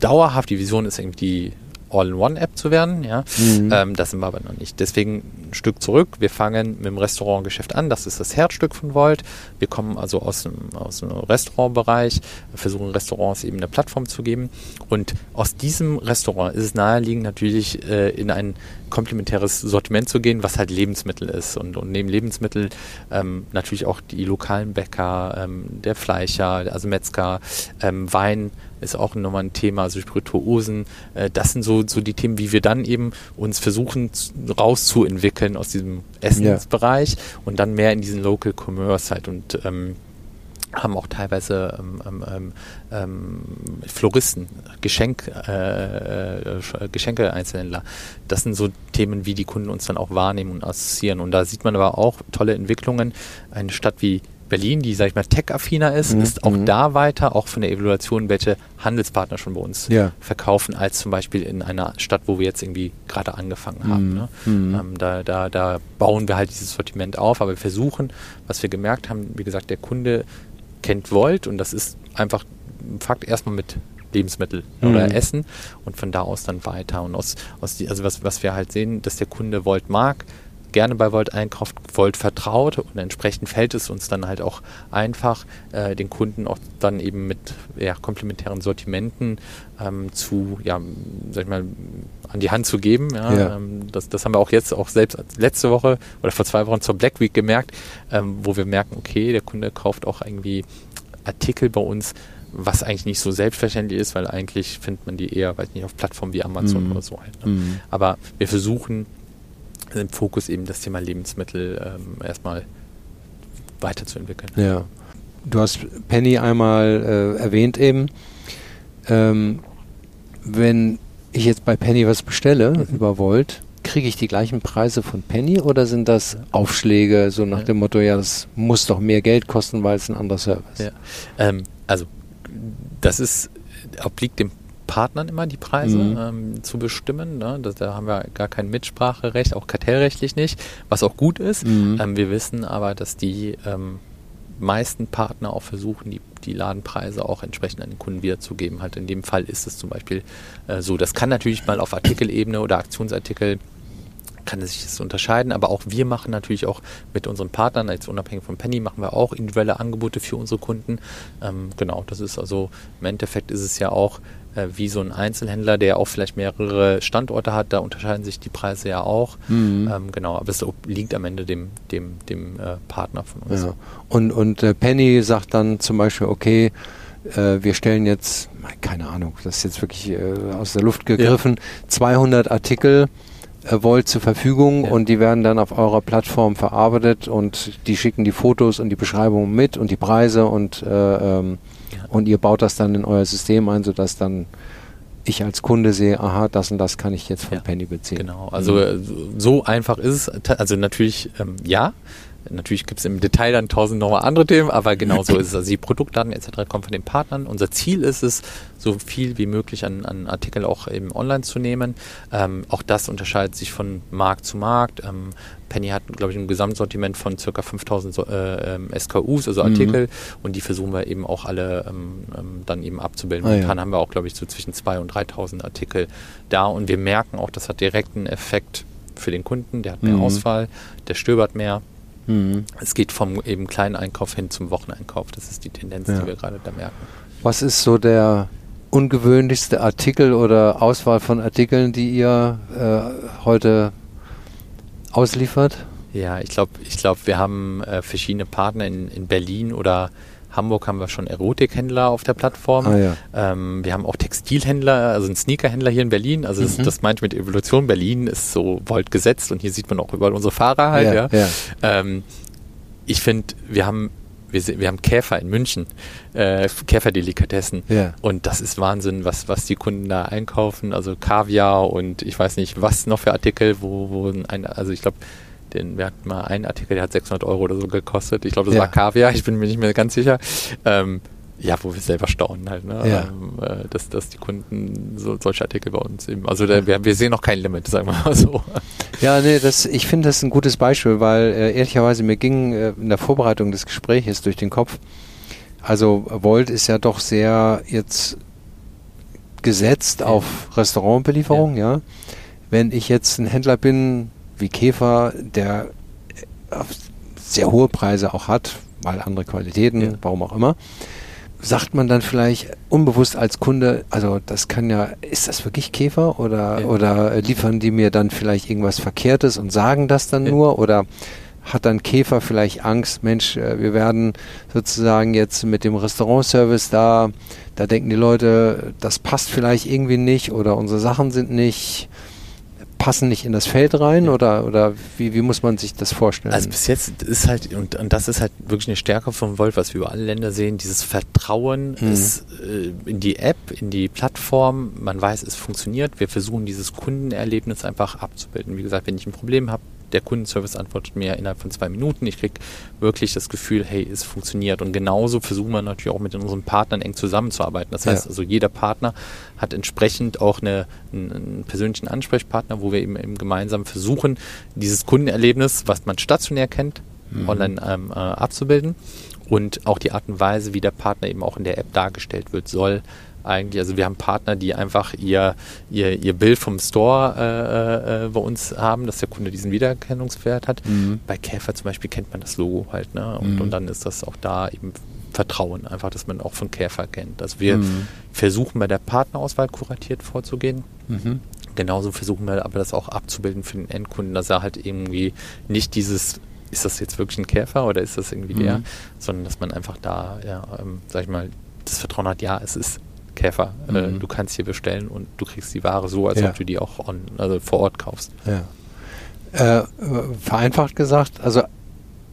dauerhaft, die Vision ist irgendwie die All-in-One-App zu werden. Ja? Mhm. Ähm, das sind wir aber noch nicht. Deswegen ein Stück zurück. Wir fangen mit dem Restaurantgeschäft an. Das ist das Herzstück von Volt. Wir kommen also aus dem, aus dem Restaurantbereich, versuchen Restaurants eben eine Plattform zu geben. Und aus diesem Restaurant ist es naheliegend, natürlich äh, in ein komplementäres Sortiment zu gehen, was halt Lebensmittel ist. Und, und neben Lebensmittel ähm, natürlich auch die lokalen Bäcker, ähm, der Fleischer, also Metzger, ähm, Wein ist auch nochmal ein Thema, also Spirituosen. Äh, das sind so, so die Themen, wie wir dann eben uns versuchen rauszuentwickeln aus diesem Essensbereich ja. und dann mehr in diesen Local Commerce halt und ähm, haben auch teilweise ähm, ähm, ähm, ähm Floristen, Geschenk, äh, äh, Geschenke-Einzelhändler. Das sind so Themen, wie die Kunden uns dann auch wahrnehmen und assoziieren. Und da sieht man aber auch tolle Entwicklungen. Eine Stadt wie Berlin, die, sag ich mal, tech-affiner ist, mhm. ist auch mhm. da weiter, auch von der Evaluation, welche Handelspartner schon bei uns ja. verkaufen, als zum Beispiel in einer Stadt, wo wir jetzt irgendwie gerade angefangen haben. Mhm. Ne? Mhm. Ähm, da, da, da bauen wir halt dieses Sortiment auf, aber wir versuchen, was wir gemerkt haben, wie gesagt, der Kunde kennt Volt und das ist einfach ein Fakt erstmal mit Lebensmittel oder mhm. Essen und von da aus dann weiter. Und aus, aus die, also was, was wir halt sehen, dass der Kunde Volt mag, gerne bei Volt einkauft, Volt vertraut und entsprechend fällt es uns dann halt auch einfach, äh, den Kunden auch dann eben mit ja, komplementären Sortimenten ähm, zu, ja, sag ich mal, an die Hand zu geben. Ja. ja. Ähm, das, das haben wir auch jetzt auch selbst letzte Woche oder vor zwei Wochen zur Black Week gemerkt, ähm, wo wir merken, okay, der Kunde kauft auch irgendwie Artikel bei uns, was eigentlich nicht so selbstverständlich ist, weil eigentlich findet man die eher, weiß nicht, auf Plattformen wie Amazon mhm. oder so halt. Ne? Mhm. Aber wir versuchen im Fokus eben das Thema Lebensmittel ähm, erstmal weiterzuentwickeln. Ja. Du hast Penny einmal äh, erwähnt eben. Ähm, wenn ich jetzt bei Penny was bestelle mhm. über Volt, kriege ich die gleichen Preise von Penny oder sind das Aufschläge, so nach ja. dem Motto, ja, das muss doch mehr Geld kosten, weil es ein anderer Service ist? Ja. Ähm, also, das ist, obliegt dem Partnern immer die Preise mhm. ähm, zu bestimmen. Ne? Das, da haben wir gar kein Mitspracherecht, auch kartellrechtlich nicht, was auch gut ist. Mhm. Ähm, wir wissen aber, dass die ähm, meisten Partner auch versuchen, die, die Ladenpreise auch entsprechend an den Kunden wiederzugeben. Halt in dem Fall ist es zum Beispiel äh, so. Das kann natürlich mal auf Artikelebene oder Aktionsartikel kann sich das unterscheiden, aber auch wir machen natürlich auch mit unseren Partnern, jetzt unabhängig von Penny, machen wir auch individuelle Angebote für unsere Kunden. Ähm, genau, das ist also im Endeffekt ist es ja auch äh, wie so ein Einzelhändler, der auch vielleicht mehrere Standorte hat, da unterscheiden sich die Preise ja auch. Mhm. Ähm, genau, aber es liegt am Ende dem, dem, dem äh, Partner von uns. Ja. Und, und äh, Penny sagt dann zum Beispiel, okay, äh, wir stellen jetzt, keine Ahnung, das ist jetzt wirklich äh, aus der Luft gegriffen, ja. 200 Artikel äh, wollt zur Verfügung ja. und die werden dann auf eurer Plattform verarbeitet und die schicken die Fotos und die Beschreibungen mit und die Preise und, äh, ähm. Und ihr baut das dann in euer System ein, sodass dann ich als Kunde sehe, aha, das und das kann ich jetzt von ja, Penny beziehen. Genau, also mhm. so einfach ist es. Also natürlich ähm, ja, Natürlich gibt es im Detail dann tausend nochmal andere Themen, aber genau so ist es. Also die Produktdaten etc. kommen von den Partnern. Unser Ziel ist es, so viel wie möglich an, an Artikel auch eben online zu nehmen. Ähm, auch das unterscheidet sich von Markt zu Markt. Ähm, Penny hat, glaube ich, ein Gesamtsortiment von ca. 5000 äh, ähm, SKUs, also Artikel, mhm. und die versuchen wir eben auch alle ähm, ähm, dann eben abzubilden. Ah, Momentan ja. haben wir auch, glaube ich, so zwischen 2.000 und 3.000 Artikel da und wir merken auch, das hat direkten Effekt für den Kunden, der hat mehr mhm. Auswahl, der stöbert mehr, Mhm. Es geht vom eben kleinen Einkauf hin zum Wocheneinkauf. Das ist die Tendenz, ja. die wir gerade da merken. Was ist so der ungewöhnlichste Artikel oder Auswahl von Artikeln, die ihr äh, heute ausliefert? Ja, ich glaube, ich glaub, wir haben äh, verschiedene Partner in, in Berlin oder Hamburg haben wir schon Erotikhändler auf der Plattform. Ah, ja. ähm, wir haben auch Textilhändler, also einen Sneakerhändler hier in Berlin. Also mhm. das, das meint mit Evolution. Berlin ist so Volt gesetzt und hier sieht man auch überall unsere Fahrer halt. Ja, ja. Ähm, ich finde, wir haben wir, wir haben Käfer in München, äh, Käferdelikatessen. Ja. Und das ist Wahnsinn, was, was die Kunden da einkaufen. Also Kaviar und ich weiß nicht, was noch für Artikel, wo, wo ein, also ich glaube, den, wir hatten mal einen Artikel, der hat 600 Euro oder so gekostet. Ich glaube, das ja. war Kaviar, ich bin mir nicht mehr ganz sicher. Ähm, ja, wo wir selber staunen halt, ne? Ja. Ähm, äh, dass, dass die Kunden so, solche Artikel bei uns eben, also da, wir, wir sehen noch kein Limit, sagen wir mal so. Ja, nee, das, ich finde das ein gutes Beispiel, weil äh, ehrlicherweise mir ging äh, in der Vorbereitung des Gespräches durch den Kopf, also Volt ist ja doch sehr jetzt gesetzt ja. auf Restaurantbelieferung, ja. ja. Wenn ich jetzt ein Händler bin, wie Käfer, der sehr hohe Preise auch hat, weil andere Qualitäten, ja. warum auch immer, sagt man dann vielleicht unbewusst als Kunde, also das kann ja, ist das wirklich Käfer oder, ja. oder liefern die mir dann vielleicht irgendwas Verkehrtes und sagen das dann ja. nur oder hat dann Käfer vielleicht Angst, Mensch, äh, wir werden sozusagen jetzt mit dem Restaurantservice da, da denken die Leute, das passt vielleicht irgendwie nicht oder unsere Sachen sind nicht passen nicht in das Feld rein oder, oder wie, wie muss man sich das vorstellen? Also bis jetzt ist halt, und, und das ist halt wirklich eine Stärke von Volt, was wir über alle Länder sehen, dieses Vertrauen mhm. ist, äh, in die App, in die Plattform, man weiß, es funktioniert, wir versuchen dieses Kundenerlebnis einfach abzubilden. Wie gesagt, wenn ich ein Problem habe, der Kundenservice antwortet mir innerhalb von zwei Minuten. Ich kriege wirklich das Gefühl, hey, es funktioniert. Und genauso versuchen wir natürlich auch mit unseren Partnern eng zusammenzuarbeiten. Das heißt ja. also, jeder Partner hat entsprechend auch eine, einen, persönlichen Ansprechpartner, wo wir eben, eben, gemeinsam versuchen, dieses Kundenerlebnis, was man stationär kennt, mhm. online ähm, äh, abzubilden. Und auch die Art und Weise, wie der Partner eben auch in der App dargestellt wird, soll eigentlich. Also wir haben Partner, die einfach ihr, ihr, ihr Bild vom Store äh, äh, bei uns haben, dass der Kunde diesen Wiedererkennungswert hat. Mhm. Bei Käfer zum Beispiel kennt man das Logo halt, ne? Und, mhm. und dann ist das auch da eben Vertrauen, einfach, dass man auch von Käfer kennt. Also wir mhm. versuchen bei der Partnerauswahl kuratiert vorzugehen. Mhm. Genauso versuchen wir aber das auch abzubilden für den Endkunden, dass er halt irgendwie nicht dieses ist das jetzt wirklich ein Käfer oder ist das irgendwie der, mhm. sondern dass man einfach da, ja, ähm, sag ich mal, das Vertrauen hat, ja, es ist Käfer. Äh, mhm. Du kannst hier bestellen und du kriegst die Ware so, als ja. ob du die auch on, also vor Ort kaufst. Ja. Äh, vereinfacht gesagt, also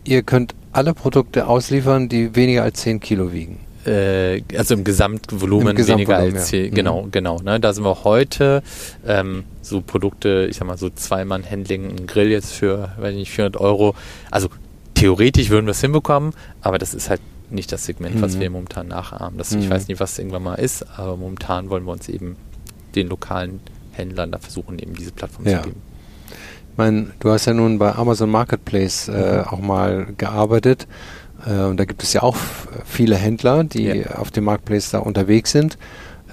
ihr könnt alle Produkte ausliefern, die weniger als 10 Kilo wiegen. Äh, also im Gesamtvolumen, Im Gesamtvolumen weniger als 10, ja. Mhm. genau, genau. Ne? Da sind wir heute ähm, so Produkte, ich sag mal so Zweimann-Handling, ein Grill jetzt für, weiß nicht, 400 Euro. Also theoretisch würden wir es hinbekommen, aber das ist halt nicht das Segment, was mhm. wir momentan nachahmen. Das, mhm. Ich weiß nicht, was irgendwann mal ist, aber momentan wollen wir uns eben den lokalen Händlern da versuchen, eben diese Plattform ja. zu geben. Ich meine, du hast ja nun bei Amazon Marketplace äh, mhm. auch mal gearbeitet. Äh, und da gibt es ja auch viele Händler, die ja. auf dem Marketplace da unterwegs sind.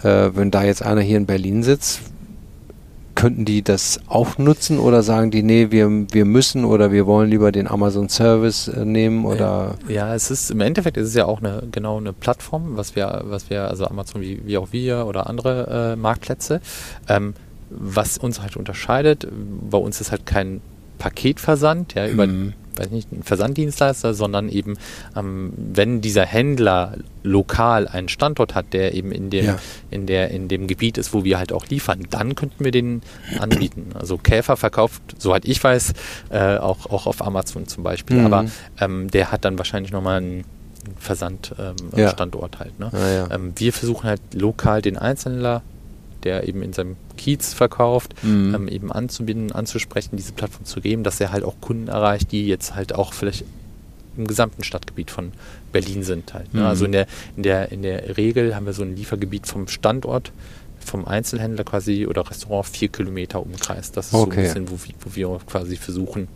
Äh, wenn da jetzt einer hier in Berlin sitzt, könnten die das auch nutzen oder sagen die, nee, wir, wir müssen oder wir wollen lieber den Amazon Service äh, nehmen oder? Ja, es ist im Endeffekt ist es ja auch eine genau eine Plattform, was wir, was wir, also Amazon wie, wie auch wir oder andere äh, Marktplätze. Ähm, was uns halt unterscheidet, bei uns ist halt kein Paketversand, ja, über, mhm. Weiß nicht, ein Versanddienstleister, sondern eben, ähm, wenn dieser Händler lokal einen Standort hat, der eben in dem, Ja. in der, in dem Gebiet ist, wo wir halt auch liefern, dann könnten wir den anbieten. Also Käfer verkauft, soweit ich weiß, äh, auch, auch auf Amazon zum Beispiel. Mhm. Aber ähm, der hat dann wahrscheinlich nochmal einen Versandstandort ähm, Ja. Halt. Ne? Ja, ja. Ähm, wir versuchen halt lokal den Einzelhändler, der eben in seinem Kiez verkauft, Mhm. ähm, eben anzubinden, anzusprechen, diese Plattform zu geben, dass er halt auch Kunden erreicht, die jetzt halt auch vielleicht im gesamten Stadtgebiet von Berlin sind halt. Ne? Mhm. Also in der, in der, in der Regel haben wir so ein Liefergebiet vom Standort, vom Einzelhändler quasi oder Restaurant vier Kilometer Umkreis. Das ist so Okay. ein bisschen, wo, wir- wo wir quasi versuchen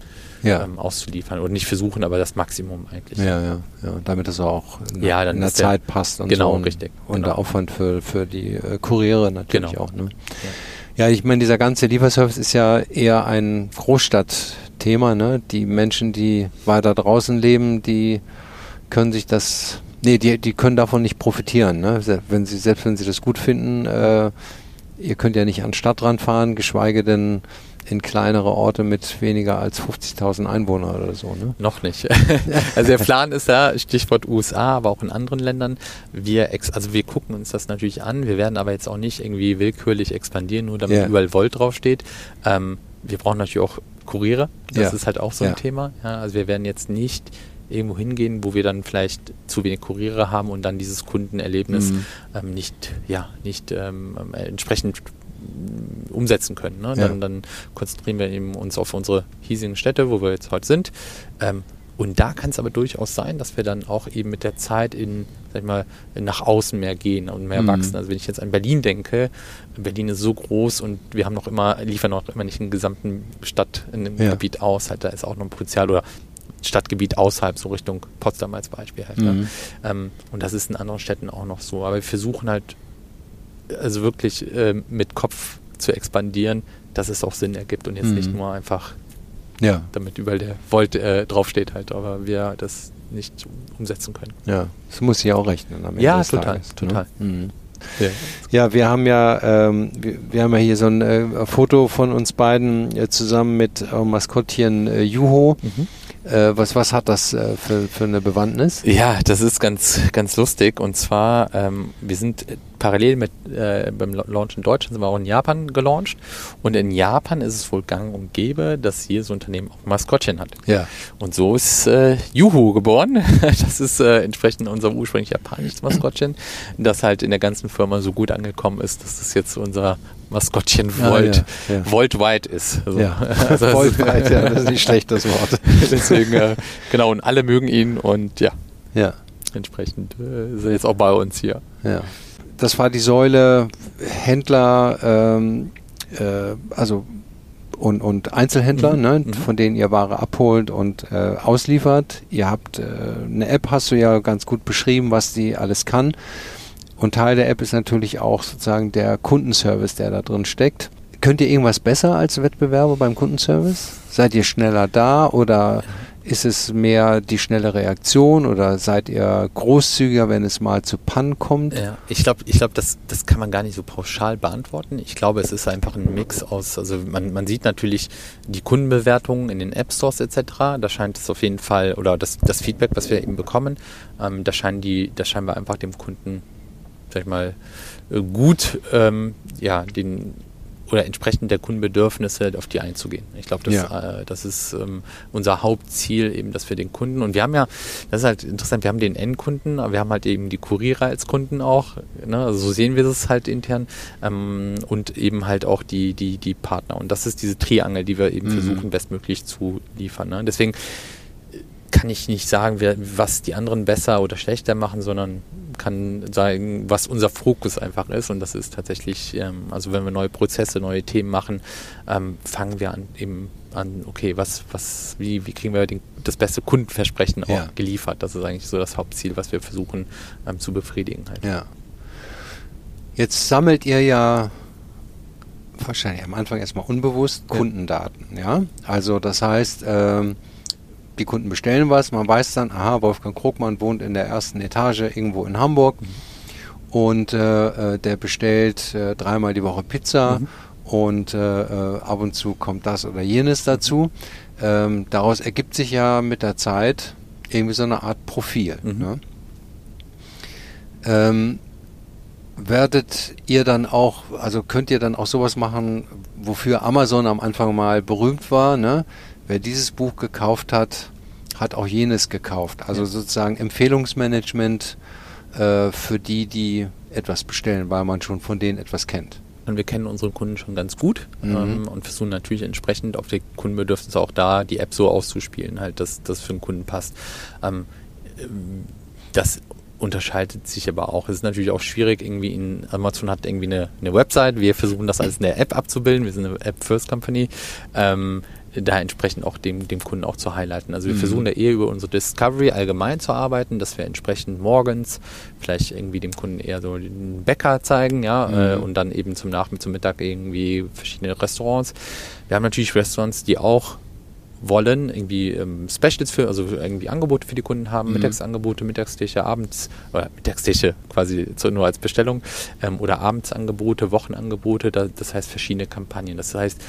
Ja. ähm, auszuliefern. Oder nicht versuchen, aber das Maximum eigentlich. Ja, ja, ja, damit es auch in, Ja, dann in der ist der- Zeit passt und Genau, so. Und, richtig, Und genau. der Aufwand für, für die äh, Kuriere natürlich Genau. auch. Ne? Ja, ich meine, dieser ganze Lieferservice ist ja eher ein Großstadtthema. Ne? Die Menschen, die weiter draußen leben, die können sich das, nee, die, die können davon nicht profitieren. Ne? Wenn sie, selbst wenn sie das gut finden, äh, ihr könnt ja nicht an den Stadtrand fahren, geschweige denn in kleinere Orte mit weniger als 50.000 Einwohnern oder so. Ne? Noch nicht. also der Plan ist da, Stichwort USA, aber auch in anderen Ländern. Wir ex also wir gucken uns das natürlich an. Wir werden aber jetzt auch nicht irgendwie willkürlich expandieren, nur damit Ja. überall Volt draufsteht. Ähm, wir brauchen natürlich auch Kuriere. Das Ja. ist halt auch so Ja. ein Thema. Ja, also wir werden jetzt nicht irgendwo hingehen, wo wir dann vielleicht zu wenig Kuriere haben und dann dieses Kundenerlebnis Mhm. ähm, nicht, ja, nicht ähm, äh, entsprechend umsetzen können. Ne? Ja. Dann, dann konzentrieren wir eben uns auf unsere hiesigen Städte, wo wir jetzt heute sind. Ähm, und da kann es aber durchaus sein, dass wir dann auch eben mit der Zeit in, sag ich mal, nach außen mehr gehen und mehr Mhm. wachsen. Also wenn ich jetzt an Berlin denke, Berlin ist so groß und wir haben noch immer, liefern noch immer nicht einen gesamten Stadt in dem Ja. Gebiet aus. Halt, da ist auch noch ein Potenzial oder Stadtgebiet außerhalb, so Richtung Potsdam als Beispiel halt. Mhm. Ne? Ähm, und das ist in anderen Städten auch noch so. Aber wir versuchen halt, also wirklich ähm, mit Kopf zu expandieren, dass es auch Sinn ergibt und jetzt Mhm. nicht nur einfach, Ja, damit überall der Volt äh, draufsteht halt, aber wir das nicht umsetzen können. ja. Das muss sich auch rechnen am Ende Ja, total, Tages, total. Ne? Mhm. Ja. Ja, wir haben ja, ähm, wir, wir haben ja hier so ein äh, Foto von uns beiden äh, zusammen mit äh, Maskottchen äh, Juho. Mhm. Äh, was, was hat das äh, für, für eine Bewandtnis? Ja, das ist ganz, ganz lustig. Und zwar, ähm, wir sind parallel mit äh, beim La- Launch in Deutschland sind wir auch in Japan gelauncht. Und in Japan ist es wohl gang und gäbe, dass jedes Unternehmen auch ein Maskottchen hat. Ja. Und so ist äh, Juhu geboren. Das ist äh, entsprechend unser ursprünglich japanisches Maskottchen, das halt in der ganzen Firma so gut angekommen ist, dass das jetzt unser Maskottchen Ah, Volt, ja, ja. Voltweit ist. Also, Ja, also das voll ist- weit, ja, das ist nicht schlecht, das Wort. Deswegen, äh, genau, und alle mögen ihn und ja, Ja, entsprechend äh, ist er jetzt auch bei uns hier. ja. Das war die Säule Händler, ähm, äh, also und, und Einzelhändler, Mhm, ne, mhm. von denen ihr Ware abholt und äh, ausliefert. Ihr habt äh, eine App, hast du ja ganz gut beschrieben, was die alles kann. Und Teil der App ist natürlich auch sozusagen der Kundenservice, der da drin steckt. Könnt ihr irgendwas besser als Wettbewerber beim Kundenservice? Seid ihr schneller da oder ist es mehr die schnelle Reaktion oder seid ihr großzügiger, wenn es mal zu Pannen kommt? Ja, ich glaube, ich glaub, das, das kann man gar nicht so pauschal beantworten. Ich glaube, es ist einfach ein Mix aus, also man, man sieht natürlich die Kundenbewertungen in den App Stores etc. Da scheint es auf jeden Fall, oder das, das Feedback, was wir eben bekommen, ähm, da scheinen die, da scheinen wir einfach dem Kunden, sag ich mal, äh, gut, ähm, ja, den oder entsprechend der Kundenbedürfnisse auf die einzugehen. Ich glaube, das, Ja. äh, das ist ähm, unser Hauptziel, eben, dass wir den Kunden und wir haben ja, das ist halt interessant, wir haben den Endkunden, aber wir haben halt eben die Kuriere als Kunden auch, ne? also so sehen wir das halt intern ähm, und eben halt auch die, die, die Partner und das ist diese Triangel, die wir eben Mhm. versuchen bestmöglich zu liefern. Ne? Deswegen kann ich nicht sagen, wer, was die anderen besser oder schlechter machen, sondern kann sagen, was unser Fokus einfach ist. Und das ist tatsächlich, ähm, also wenn wir neue Prozesse, neue Themen machen, ähm, fangen wir an, eben an, okay, was, was, wie, wie kriegen wir den, das beste Kundenversprechen auch Ja. geliefert? Das ist eigentlich so das Hauptziel, was wir versuchen ähm, zu befriedigen. Halt. Ja. Jetzt sammelt ihr ja wahrscheinlich am Anfang erstmal unbewusst. Kundendaten, ja? Also das heißt, ähm, die Kunden bestellen was, man weiß dann, aha, Wolfgang Krugmann wohnt in der ersten Etage irgendwo in Hamburg und äh, äh, der bestellt äh, dreimal die Woche Pizza Mhm. und äh, äh, ab und zu kommt das oder jenes dazu. ähm, daraus ergibt sich ja mit der Zeit irgendwie so eine Art Profil. Mhm. Ne? Ähm, werdet ihr dann auch, also könnt ihr dann auch sowas machen, wofür Amazon am Anfang mal berühmt war, ne? Wer dieses Buch gekauft hat, hat auch jenes gekauft. Also Ja. sozusagen Empfehlungsmanagement äh, für die, die etwas bestellen, weil man schon von denen etwas kennt. Und wir kennen unsere Kunden schon ganz gut Mhm. ähm, und versuchen natürlich entsprechend auf die Kundenbedürfnisse auch da die App so auszuspielen, halt, dass das für den Kunden passt. Ähm, das unterscheidet sich aber auch. Es ist natürlich auch schwierig, irgendwie in Amazon hat irgendwie eine, eine Website. Wir versuchen das als eine App abzubilden. Wir sind eine App-First-Company. Ähm, da entsprechend auch dem, dem Kunden auch zu highlighten. Also wir Mhm. versuchen da eher über unsere Discovery allgemein zu arbeiten, dass wir entsprechend morgens vielleicht irgendwie dem Kunden eher so den Bäcker zeigen, ja, Mhm. äh, und dann eben zum Nachmittag, zum Mittag irgendwie verschiedene Restaurants. Wir haben natürlich Restaurants, die auch wollen, irgendwie ähm, Specials für, also irgendwie Angebote für die Kunden haben, Mhm. Mittagsangebote, Mittagstische, abends, oder Mittagstische quasi zu, nur als Bestellung, ähm, oder Abendsangebote, Wochenangebote, da, das heißt verschiedene Kampagnen. Das heißt,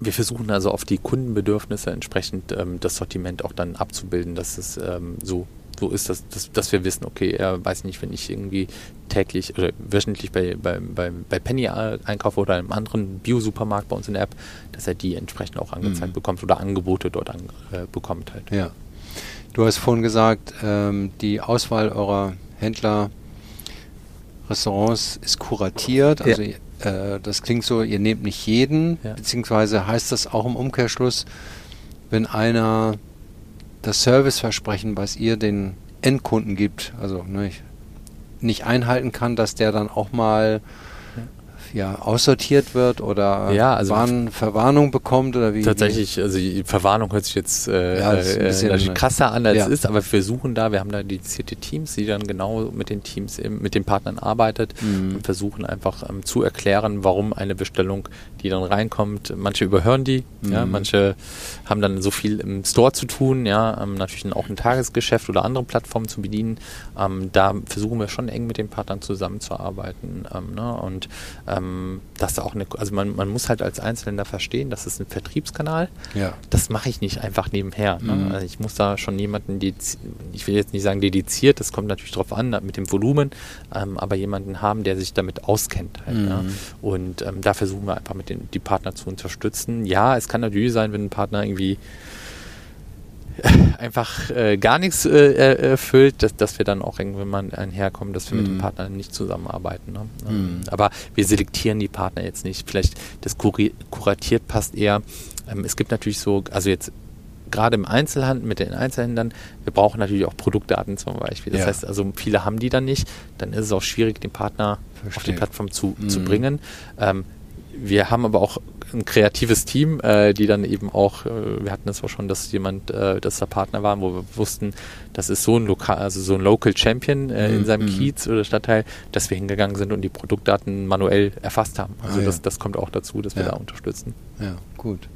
wir versuchen also auf die Kundenbedürfnisse entsprechend ähm, das Sortiment auch dann abzubilden, dass es ähm, so, so ist, dass, dass, dass wir wissen, okay, er weiß nicht, wenn ich irgendwie täglich oder wöchentlich bei, bei, bei, bei Penny äh, einkaufe oder einem anderen Bio-Supermarkt bei uns in der App, dass er die entsprechend auch angezeigt Mhm. bekommt oder Angebote dort an, äh, bekommt halt. Ja. Du hast vorhin gesagt, ähm, die Auswahl eurer Händler, Restaurants ist kuratiert. Also äh, das klingt so, ihr nehmt nicht jeden, Ja. beziehungsweise heißt das auch im Umkehrschluss, wenn einer das Serviceversprechen, was ihr den Endkunden gibt, also ne, ich- nicht einhalten kann, dass der dann auch mal ja, aussortiert wird oder Ja, also- Warn, Verwarnung bekommt oder wie? Tatsächlich, also die Verwarnung hört sich jetzt äh, Ja, äh, krasser an, als ja. es ist, aber wir suchen da, wir haben da dedizierte Teams, die dann genau mit den Teams, mit den Partnern arbeitet Mhm. und versuchen einfach ähm, zu erklären, warum eine Bestellung, die dann reinkommt, manche überhören die, ja, Mhm. manche haben dann so viel im Store zu tun, ja, ähm, natürlich auch ein Tagesgeschäft oder andere Plattformen zu bedienen. Ähm, da versuchen wir schon eng mit den Partnern zusammenzuarbeiten ähm, ne, und ähm, das auch eine, also man, man muss halt als Einzelhändler verstehen, das ist ein Vertriebskanal. Ja. Das mache ich nicht einfach nebenher. Ne? Mhm. Also ich muss da schon jemanden, ich will jetzt nicht sagen dediziert, das kommt natürlich drauf an, mit dem Volumen, ähm, aber jemanden haben, der sich damit auskennt. Halt, Mhm. ja? Und ähm, da versuchen wir einfach mit den die Partner zu unterstützen. Ja, es kann natürlich sein, wenn ein Partner irgendwie einfach äh, gar nichts äh, erfüllt, dass, dass wir dann auch irgendwann mal einherkommen, dass wir mit dem Mhm. Partner nicht zusammenarbeiten. Ne? Ähm, Aber wir selektieren die Partner jetzt nicht. Vielleicht das kuratiert passt eher. Ähm, es gibt natürlich so, also jetzt gerade im Einzelhandel mit den Einzelhändlern, wir brauchen natürlich auch Produktdaten zum Beispiel. Das Ja. heißt also, viele haben die dann nicht. Dann ist es auch schwierig, den Partner auf die Verstehe. Plattform zu, zu Mhm. bringen. Ähm, wir haben aber auch ein kreatives Team, äh, die dann eben auch, äh, wir hatten das auch schon, dass jemand, äh, dass da Partner waren, wo wir wussten, das ist so ein lokal, also so ein Local Champion äh, in Mhm, seinem mhm. Kiez oder Stadtteil, dass wir hingegangen sind und die Produktdaten manuell erfasst haben. Also Ah, ja. das, das kommt auch dazu, dass wir Ja. da unterstützen. Ja, gut.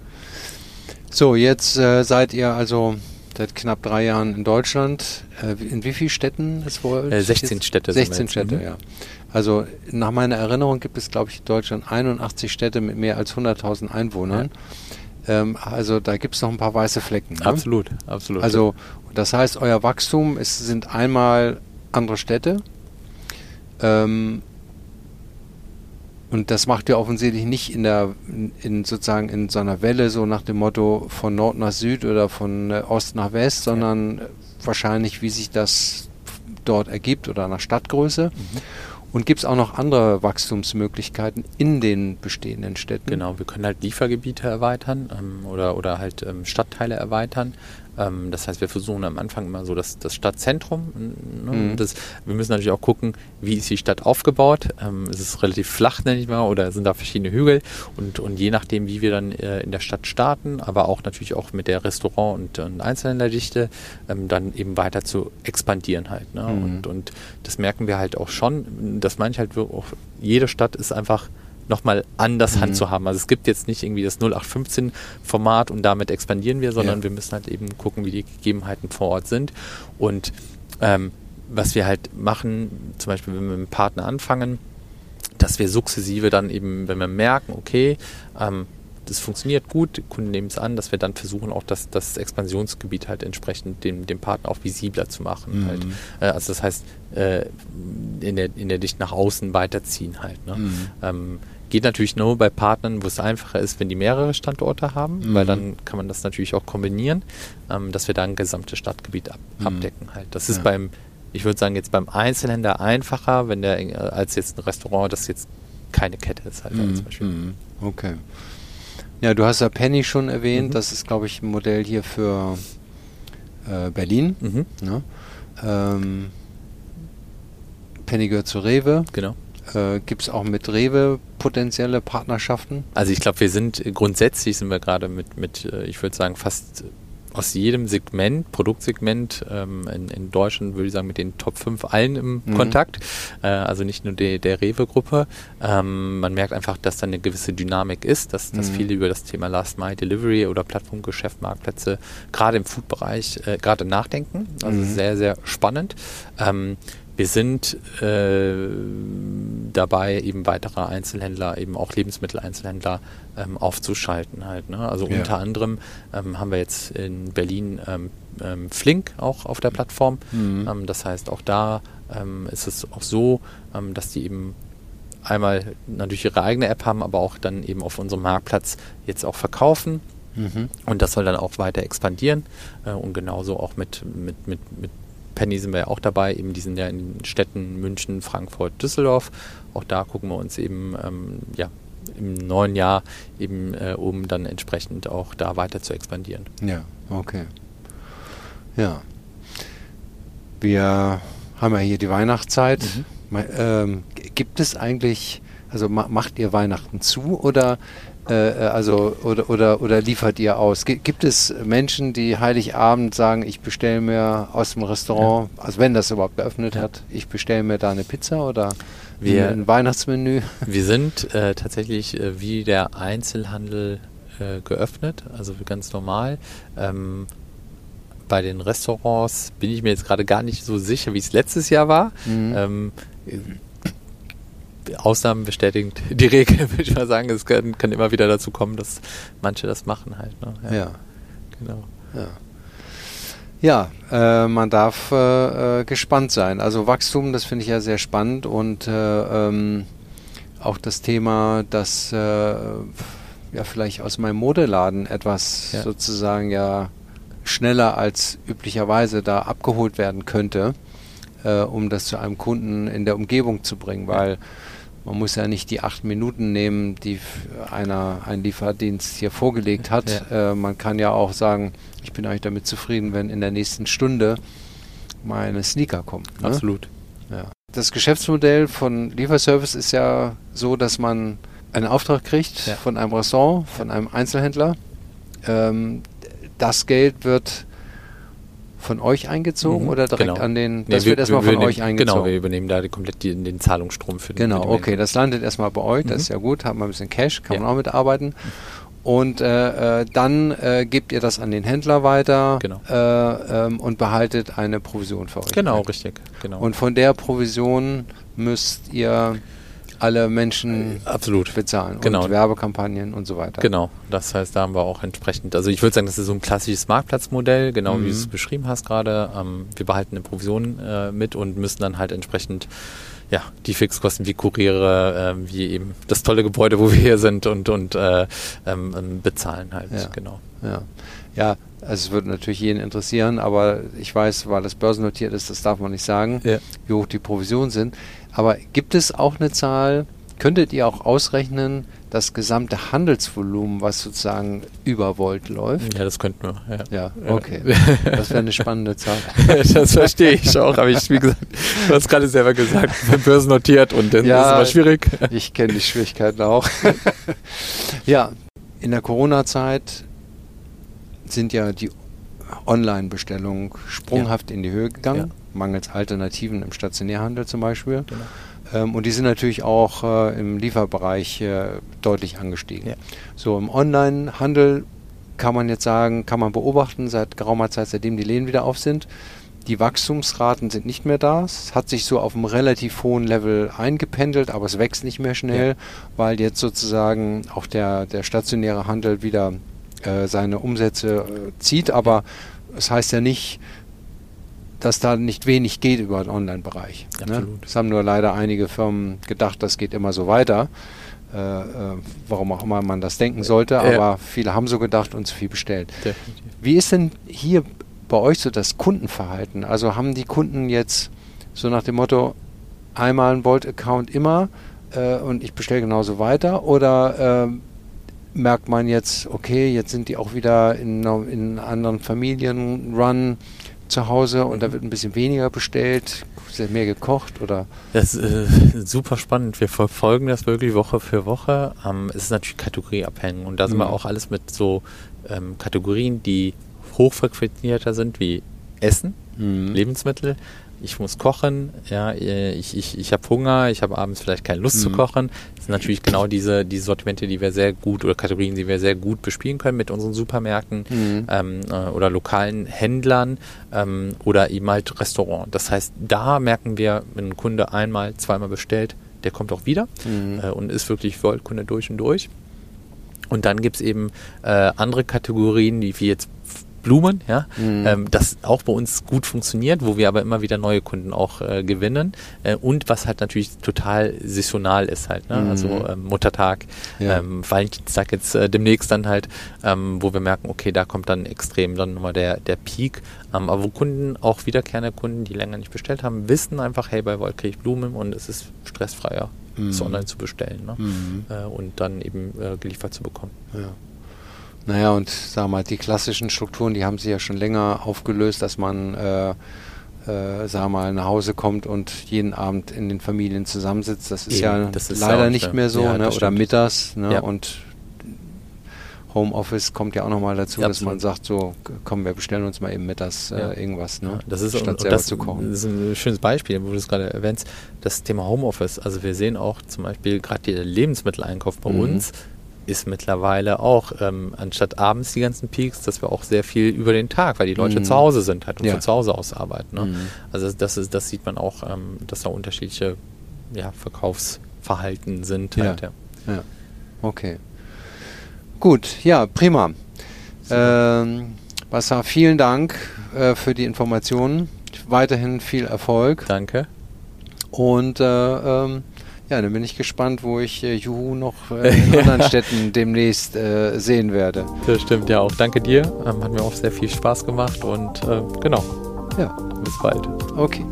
So, jetzt äh, seid ihr also seit knapp drei Jahren in Deutschland. Äh, in wie vielen Städten ist wohl? Äh, 16 Städte sind wir 16 jetzt, Städte, mhm. ja. Also nach meiner Erinnerung gibt es, glaube ich, in Deutschland 81 Städte mit mehr als 100.000 Einwohnern. Ähm, also da gibt es noch ein paar weiße Flecken. Ne? Absolut, absolut. Also das heißt, euer Wachstum es sind einmal andere Städte. Ähm, und das macht ihr offensichtlich nicht in der, in, sozusagen in so einer Welle, so nach dem Motto von Nord nach Süd oder von äh, Ost nach West, sondern äh, wahrscheinlich, wie sich das dort ergibt oder nach Stadtgröße. Mhm. Und gibt es auch noch andere Wachstumsmöglichkeiten in den bestehenden Städten? Genau, wir können halt Liefergebiete erweitern ähm, oder, oder halt ähm, Stadtteile erweitern. Ähm, das heißt, wir versuchen am Anfang immer so das, das Stadtzentrum. Ne? Mhm. Das, wir müssen natürlich auch gucken, wie ist die Stadt aufgebaut. Ähm, ist es relativ flach, nenne ich mal, oder sind da verschiedene Hügel? Und, und je nachdem, wie wir dann äh, in der Stadt starten, aber auch natürlich auch mit der Restaurant- und, und Einzelhändlerdichte, ähm, dann eben weiter zu expandieren halt. Ne? Mhm. Und, und das merken wir halt auch schon. Das meine ich halt auch, jede Stadt ist einfach nochmal anders Mhm. handzuhaben. Also es gibt jetzt nicht irgendwie das 0815-Format und damit expandieren wir, sondern Ja. wir müssen halt eben gucken, wie die Gegebenheiten vor Ort sind. Und ähm, was wir halt machen, zum Beispiel wenn wir mit einem Partner anfangen, dass wir sukzessive dann eben, wenn wir merken, okay, ähm, das funktioniert gut, die Kunden nehmen es an, dass wir dann versuchen, auch das, das Expansionsgebiet halt entsprechend dem, dem Partner auch visibler zu machen. Mhm. Halt. Äh, also das heißt, äh, in, der, in der Dicht nach außen weiterziehen halt. Ne? Mhm. Ähm, geht natürlich nur bei Partnern, wo es einfacher ist, wenn die mehrere Standorte haben, mhm. weil dann kann man das natürlich auch kombinieren, ähm, dass wir da ein gesamtes Stadtgebiet ab, mhm. abdecken halt. Das ist ja. beim, ich würde sagen, jetzt beim Einzelhändler einfacher, wenn der äh, als jetzt ein Restaurant, das jetzt keine Kette ist halt mhm. zum Beispiel. Mhm. Okay. Ja, du hast ja Penny schon erwähnt, mhm. das ist, glaube ich, ein Modell hier für äh, Berlin. Mhm. Ne? Ähm, Penny gehört zu Rewe. Genau. Äh, Gibt es auch mit Rewe potenzielle Partnerschaften? Also ich glaube, wir sind grundsätzlich sind wir gerade mit, mit, äh, ich würde sagen, fast aus jedem Segment, Produktsegment ähm, in, in, Deutschland, würde ich sagen, mit den Top 5 allen im mhm. Kontakt. Äh, also nicht nur die, der Rewe-Gruppe. Ähm, man merkt einfach, dass da eine gewisse Dynamik ist, dass, dass mhm. viele über das Thema Last Mile Delivery oder Plattformgeschäft, Marktplätze gerade im Food-Bereich äh, gerade nachdenken. Also mhm. sehr, sehr spannend. Ähm, wir sind äh, dabei, eben weitere Einzelhändler, eben auch Lebensmitteleinzelhändler ähm, aufzuschalten halt. Ne? Also ja. unter anderem ähm, haben wir jetzt in Berlin ähm, ähm Flink auch auf der Plattform. Mhm. Ähm, das heißt, auch da ist es auch so, dass die eben einmal natürlich ihre eigene App haben, aber auch dann eben auf unserem Marktplatz jetzt auch verkaufen. Mhm. Und das soll dann auch weiter expandieren äh, und genauso auch mit, mit, mit, mit Penny sind wir ja auch dabei, eben die sind ja in Städten München, Frankfurt, Düsseldorf. Auch da gucken wir uns eben ähm, ja, im neuen Jahr eben, äh, um dann entsprechend auch da weiter zu expandieren. Ja, okay. Ja. Wir haben ja hier die Weihnachtszeit. Mhm. Ähm, gibt es eigentlich, also ma macht ihr Weihnachten zu oder äh, äh, also oder, oder, oder liefert ihr aus? G gibt es Menschen, die Heiligabend sagen, ich bestelle mir aus dem Restaurant, ja. also wenn das überhaupt geöffnet ja. hat, ich bestelle mir da eine Pizza oder wir, ein Weihnachtsmenü? Wir sind äh, tatsächlich äh, wie der Einzelhandel äh, geöffnet, also ganz normal. Ähm, bei den Restaurants bin ich mir jetzt gerade gar nicht so sicher, wie es letztes Jahr war. Mhm. Ähm, Ausnahmen bestätigen die Regel, würde ich mal sagen. Es kann, kann, immer wieder dazu kommen, dass manche das machen halt. Ne? Ja. ja. Genau. Ja. Ja, äh, man darf äh, äh, gespannt sein. Also Wachstum, das finde ich ja sehr spannend und äh, ähm, auch das Thema, dass äh, ja vielleicht aus meinem Modeladen etwas ja. sozusagen ja schneller als üblicherweise da abgeholt werden könnte, äh, um das zu einem Kunden in der Umgebung zu bringen, weil ja man muss ja nicht die acht Minuten nehmen, die einer, ein Lieferdienst hier vorgelegt hat. Ja. Äh, man kann ja auch sagen, ich bin eigentlich damit zufrieden, wenn in der nächsten Stunde meine Sneaker kommen. Ne? Absolut. Ja. Das Geschäftsmodell von Lieferservice ist ja so, dass man einen Auftrag kriegt ja. von einem Restaurant, von einem Einzelhändler. Ähm, das Geld wird von euch eingezogen mhm, oder direkt genau. an den, das nee, wird erstmal von euch eingezogen? Genau, wir übernehmen da die, komplett die, den Zahlungsstrom für den Genau, okay, das landet erstmal bei euch, das mhm. ist ja gut, haben wir ein bisschen Cash, kann ja. man auch mitarbeiten. Und äh, äh, dann äh, gebt ihr das an den Händler weiter genau. äh, ähm, und behaltet eine Provision für euch. Genau, richtig. Genau. Und von der Provision müsst ihr alle Menschen Absolut. bezahlen genau. und Werbekampagnen und so weiter. Genau, das heißt, da haben wir auch entsprechend, also ich würde sagen, das ist so ein klassisches Marktplatzmodell, genau mhm. wie du es beschrieben hast gerade. Ähm, wir behalten eine Provision äh, mit und müssen dann halt entsprechend ja, die Fixkosten wie Kuriere, äh, wie eben das tolle Gebäude, wo wir hier sind und, und äh, ähm, ähm, bezahlen halt, ja. genau. Ja. ja, also es würde natürlich jeden interessieren, aber ich weiß, weil das börsennotiert ist, das darf man nicht sagen, ja. wie hoch die Provisionen sind. Aber gibt es auch eine Zahl, könntet ihr auch ausrechnen, das gesamte Handelsvolumen, was sozusagen über Volt läuft? Ja, das könnten wir. Ja, ja okay. Das wäre eine spannende Zahl. das verstehe ich auch, aber ich, wie gesagt, du hast gerade selber gesagt, börsennotiert und dann ja, ist es immer schwierig. Ich kenne die Schwierigkeiten auch. ja, in der Corona-Zeit sind ja die Online-Bestellungen sprunghaft ja. in die Höhe gegangen. Mangels Alternativen im Stationärhandel zum Beispiel. Genau. Ähm, und die sind natürlich auch äh, im Lieferbereich äh, deutlich angestiegen. Ja. So im Online-Handel kann man jetzt sagen, kann man beobachten seit geraumer Zeit, seitdem die Läden wieder auf sind. die Wachstumsraten sind nicht mehr da. Es hat sich so auf einem relativ hohen Level eingependelt, aber es wächst nicht mehr schnell, ja. weil jetzt sozusagen auch der, der stationäre Handel wieder äh, seine Umsätze äh, zieht. Aber es das heißt ja nicht, dass da nicht wenig geht über den Online-Bereich. Ne? Das haben nur leider einige Firmen gedacht, das geht immer so weiter. Äh, äh, warum auch immer man das denken sollte, ja. aber viele haben so gedacht und zu viel bestellt. Definitiv. Wie ist denn hier bei euch so das Kundenverhalten? Also haben die Kunden jetzt so nach dem Motto, einmal ein Volt-Account immer äh, und ich bestelle genauso weiter oder äh, merkt man jetzt, okay, jetzt sind die auch wieder in, in anderen Familien run zu Hause und da wird ein bisschen weniger bestellt, mehr gekocht oder? Das ist äh, super spannend. Wir verfolgen das wirklich Woche für Woche. Ähm, es ist natürlich kategorieabhängig und da sind mhm. wir auch alles mit so ähm, Kategorien, die hochfrequentierter sind, wie Essen, mhm. Lebensmittel, ich muss kochen, ja, ich, ich, ich habe Hunger, ich habe abends vielleicht keine Lust mhm. zu kochen. Das sind natürlich genau diese, diese Sortimente, die wir sehr gut oder Kategorien, die wir sehr gut bespielen können mit unseren Supermärkten mhm. ähm, äh, oder lokalen Händlern ähm, oder eben halt Restaurant. Das heißt, da merken wir, wenn ein Kunde einmal, zweimal bestellt, der kommt auch wieder mhm. äh, und ist wirklich Vollkunde durch und durch. Und dann gibt es eben äh, andere Kategorien, die wie jetzt Blumen, ja, mhm. ähm, das auch bei uns gut funktioniert, wo wir aber immer wieder neue Kunden auch äh, gewinnen äh, und was halt natürlich total saisonal ist halt, ne? Mhm. also ähm, Muttertag, ja. ähm, Valentinstag jetzt äh, demnächst dann halt, ähm, wo wir merken, okay, da kommt dann extrem dann nochmal der, der Peak, ähm, aber wo Kunden, auch wiederkehrende Kunden, die länger nicht bestellt haben, wissen einfach, hey, bei Volt kriege ich Blumen und es ist stressfreier, mhm. es online zu bestellen ne? Mhm. Äh, und dann eben äh, geliefert zu bekommen. Ja. Naja, und sagen wir mal, die klassischen Strukturen, die haben sich ja schon länger aufgelöst, dass man, äh, äh, sagen wir mal, nach Hause kommt und jeden Abend in den Familien zusammensitzt. Das ist Eben, ja das ist leider nicht mehr so, ja, ne? oder mittags. Ne? Ja. Und Homeoffice kommt ja auch nochmal dazu, ja, dass man sagt, so, komm, wir bestellen uns mal eben mittags äh, irgendwas, ne? das ist, statt selber das, zu kochen. Das ist ein schönes Beispiel, wo du es gerade erwähnst, das Thema Homeoffice. Also wir sehen auch zum Beispiel gerade der Lebensmitteleinkauf bei mhm. uns, ist mittlerweile auch, ähm, anstatt abends die ganzen Peaks, dass wir auch sehr viel über den Tag, weil die Leute mhm. zu Hause sind halt und ja. von zu Hause aus arbeiten. Ne? Mhm. Also das, ist, das sieht man auch, ähm, dass da unterschiedliche ja, Verkaufsverhalten sind. Halt, ja. ja. Okay. Gut, ja, prima. Ähm, Bassa, vielen Dank äh, für die Informationen. Weiterhin viel Erfolg. Danke. Und äh, ähm, ja, dann bin ich gespannt, wo ich äh, Juhu noch äh, in anderen Städten demnächst äh, sehen werde. Das stimmt ja auch. Danke dir. Ähm, hat mir auch sehr viel Spaß gemacht und äh, genau. Ja. Bis bald. Okay.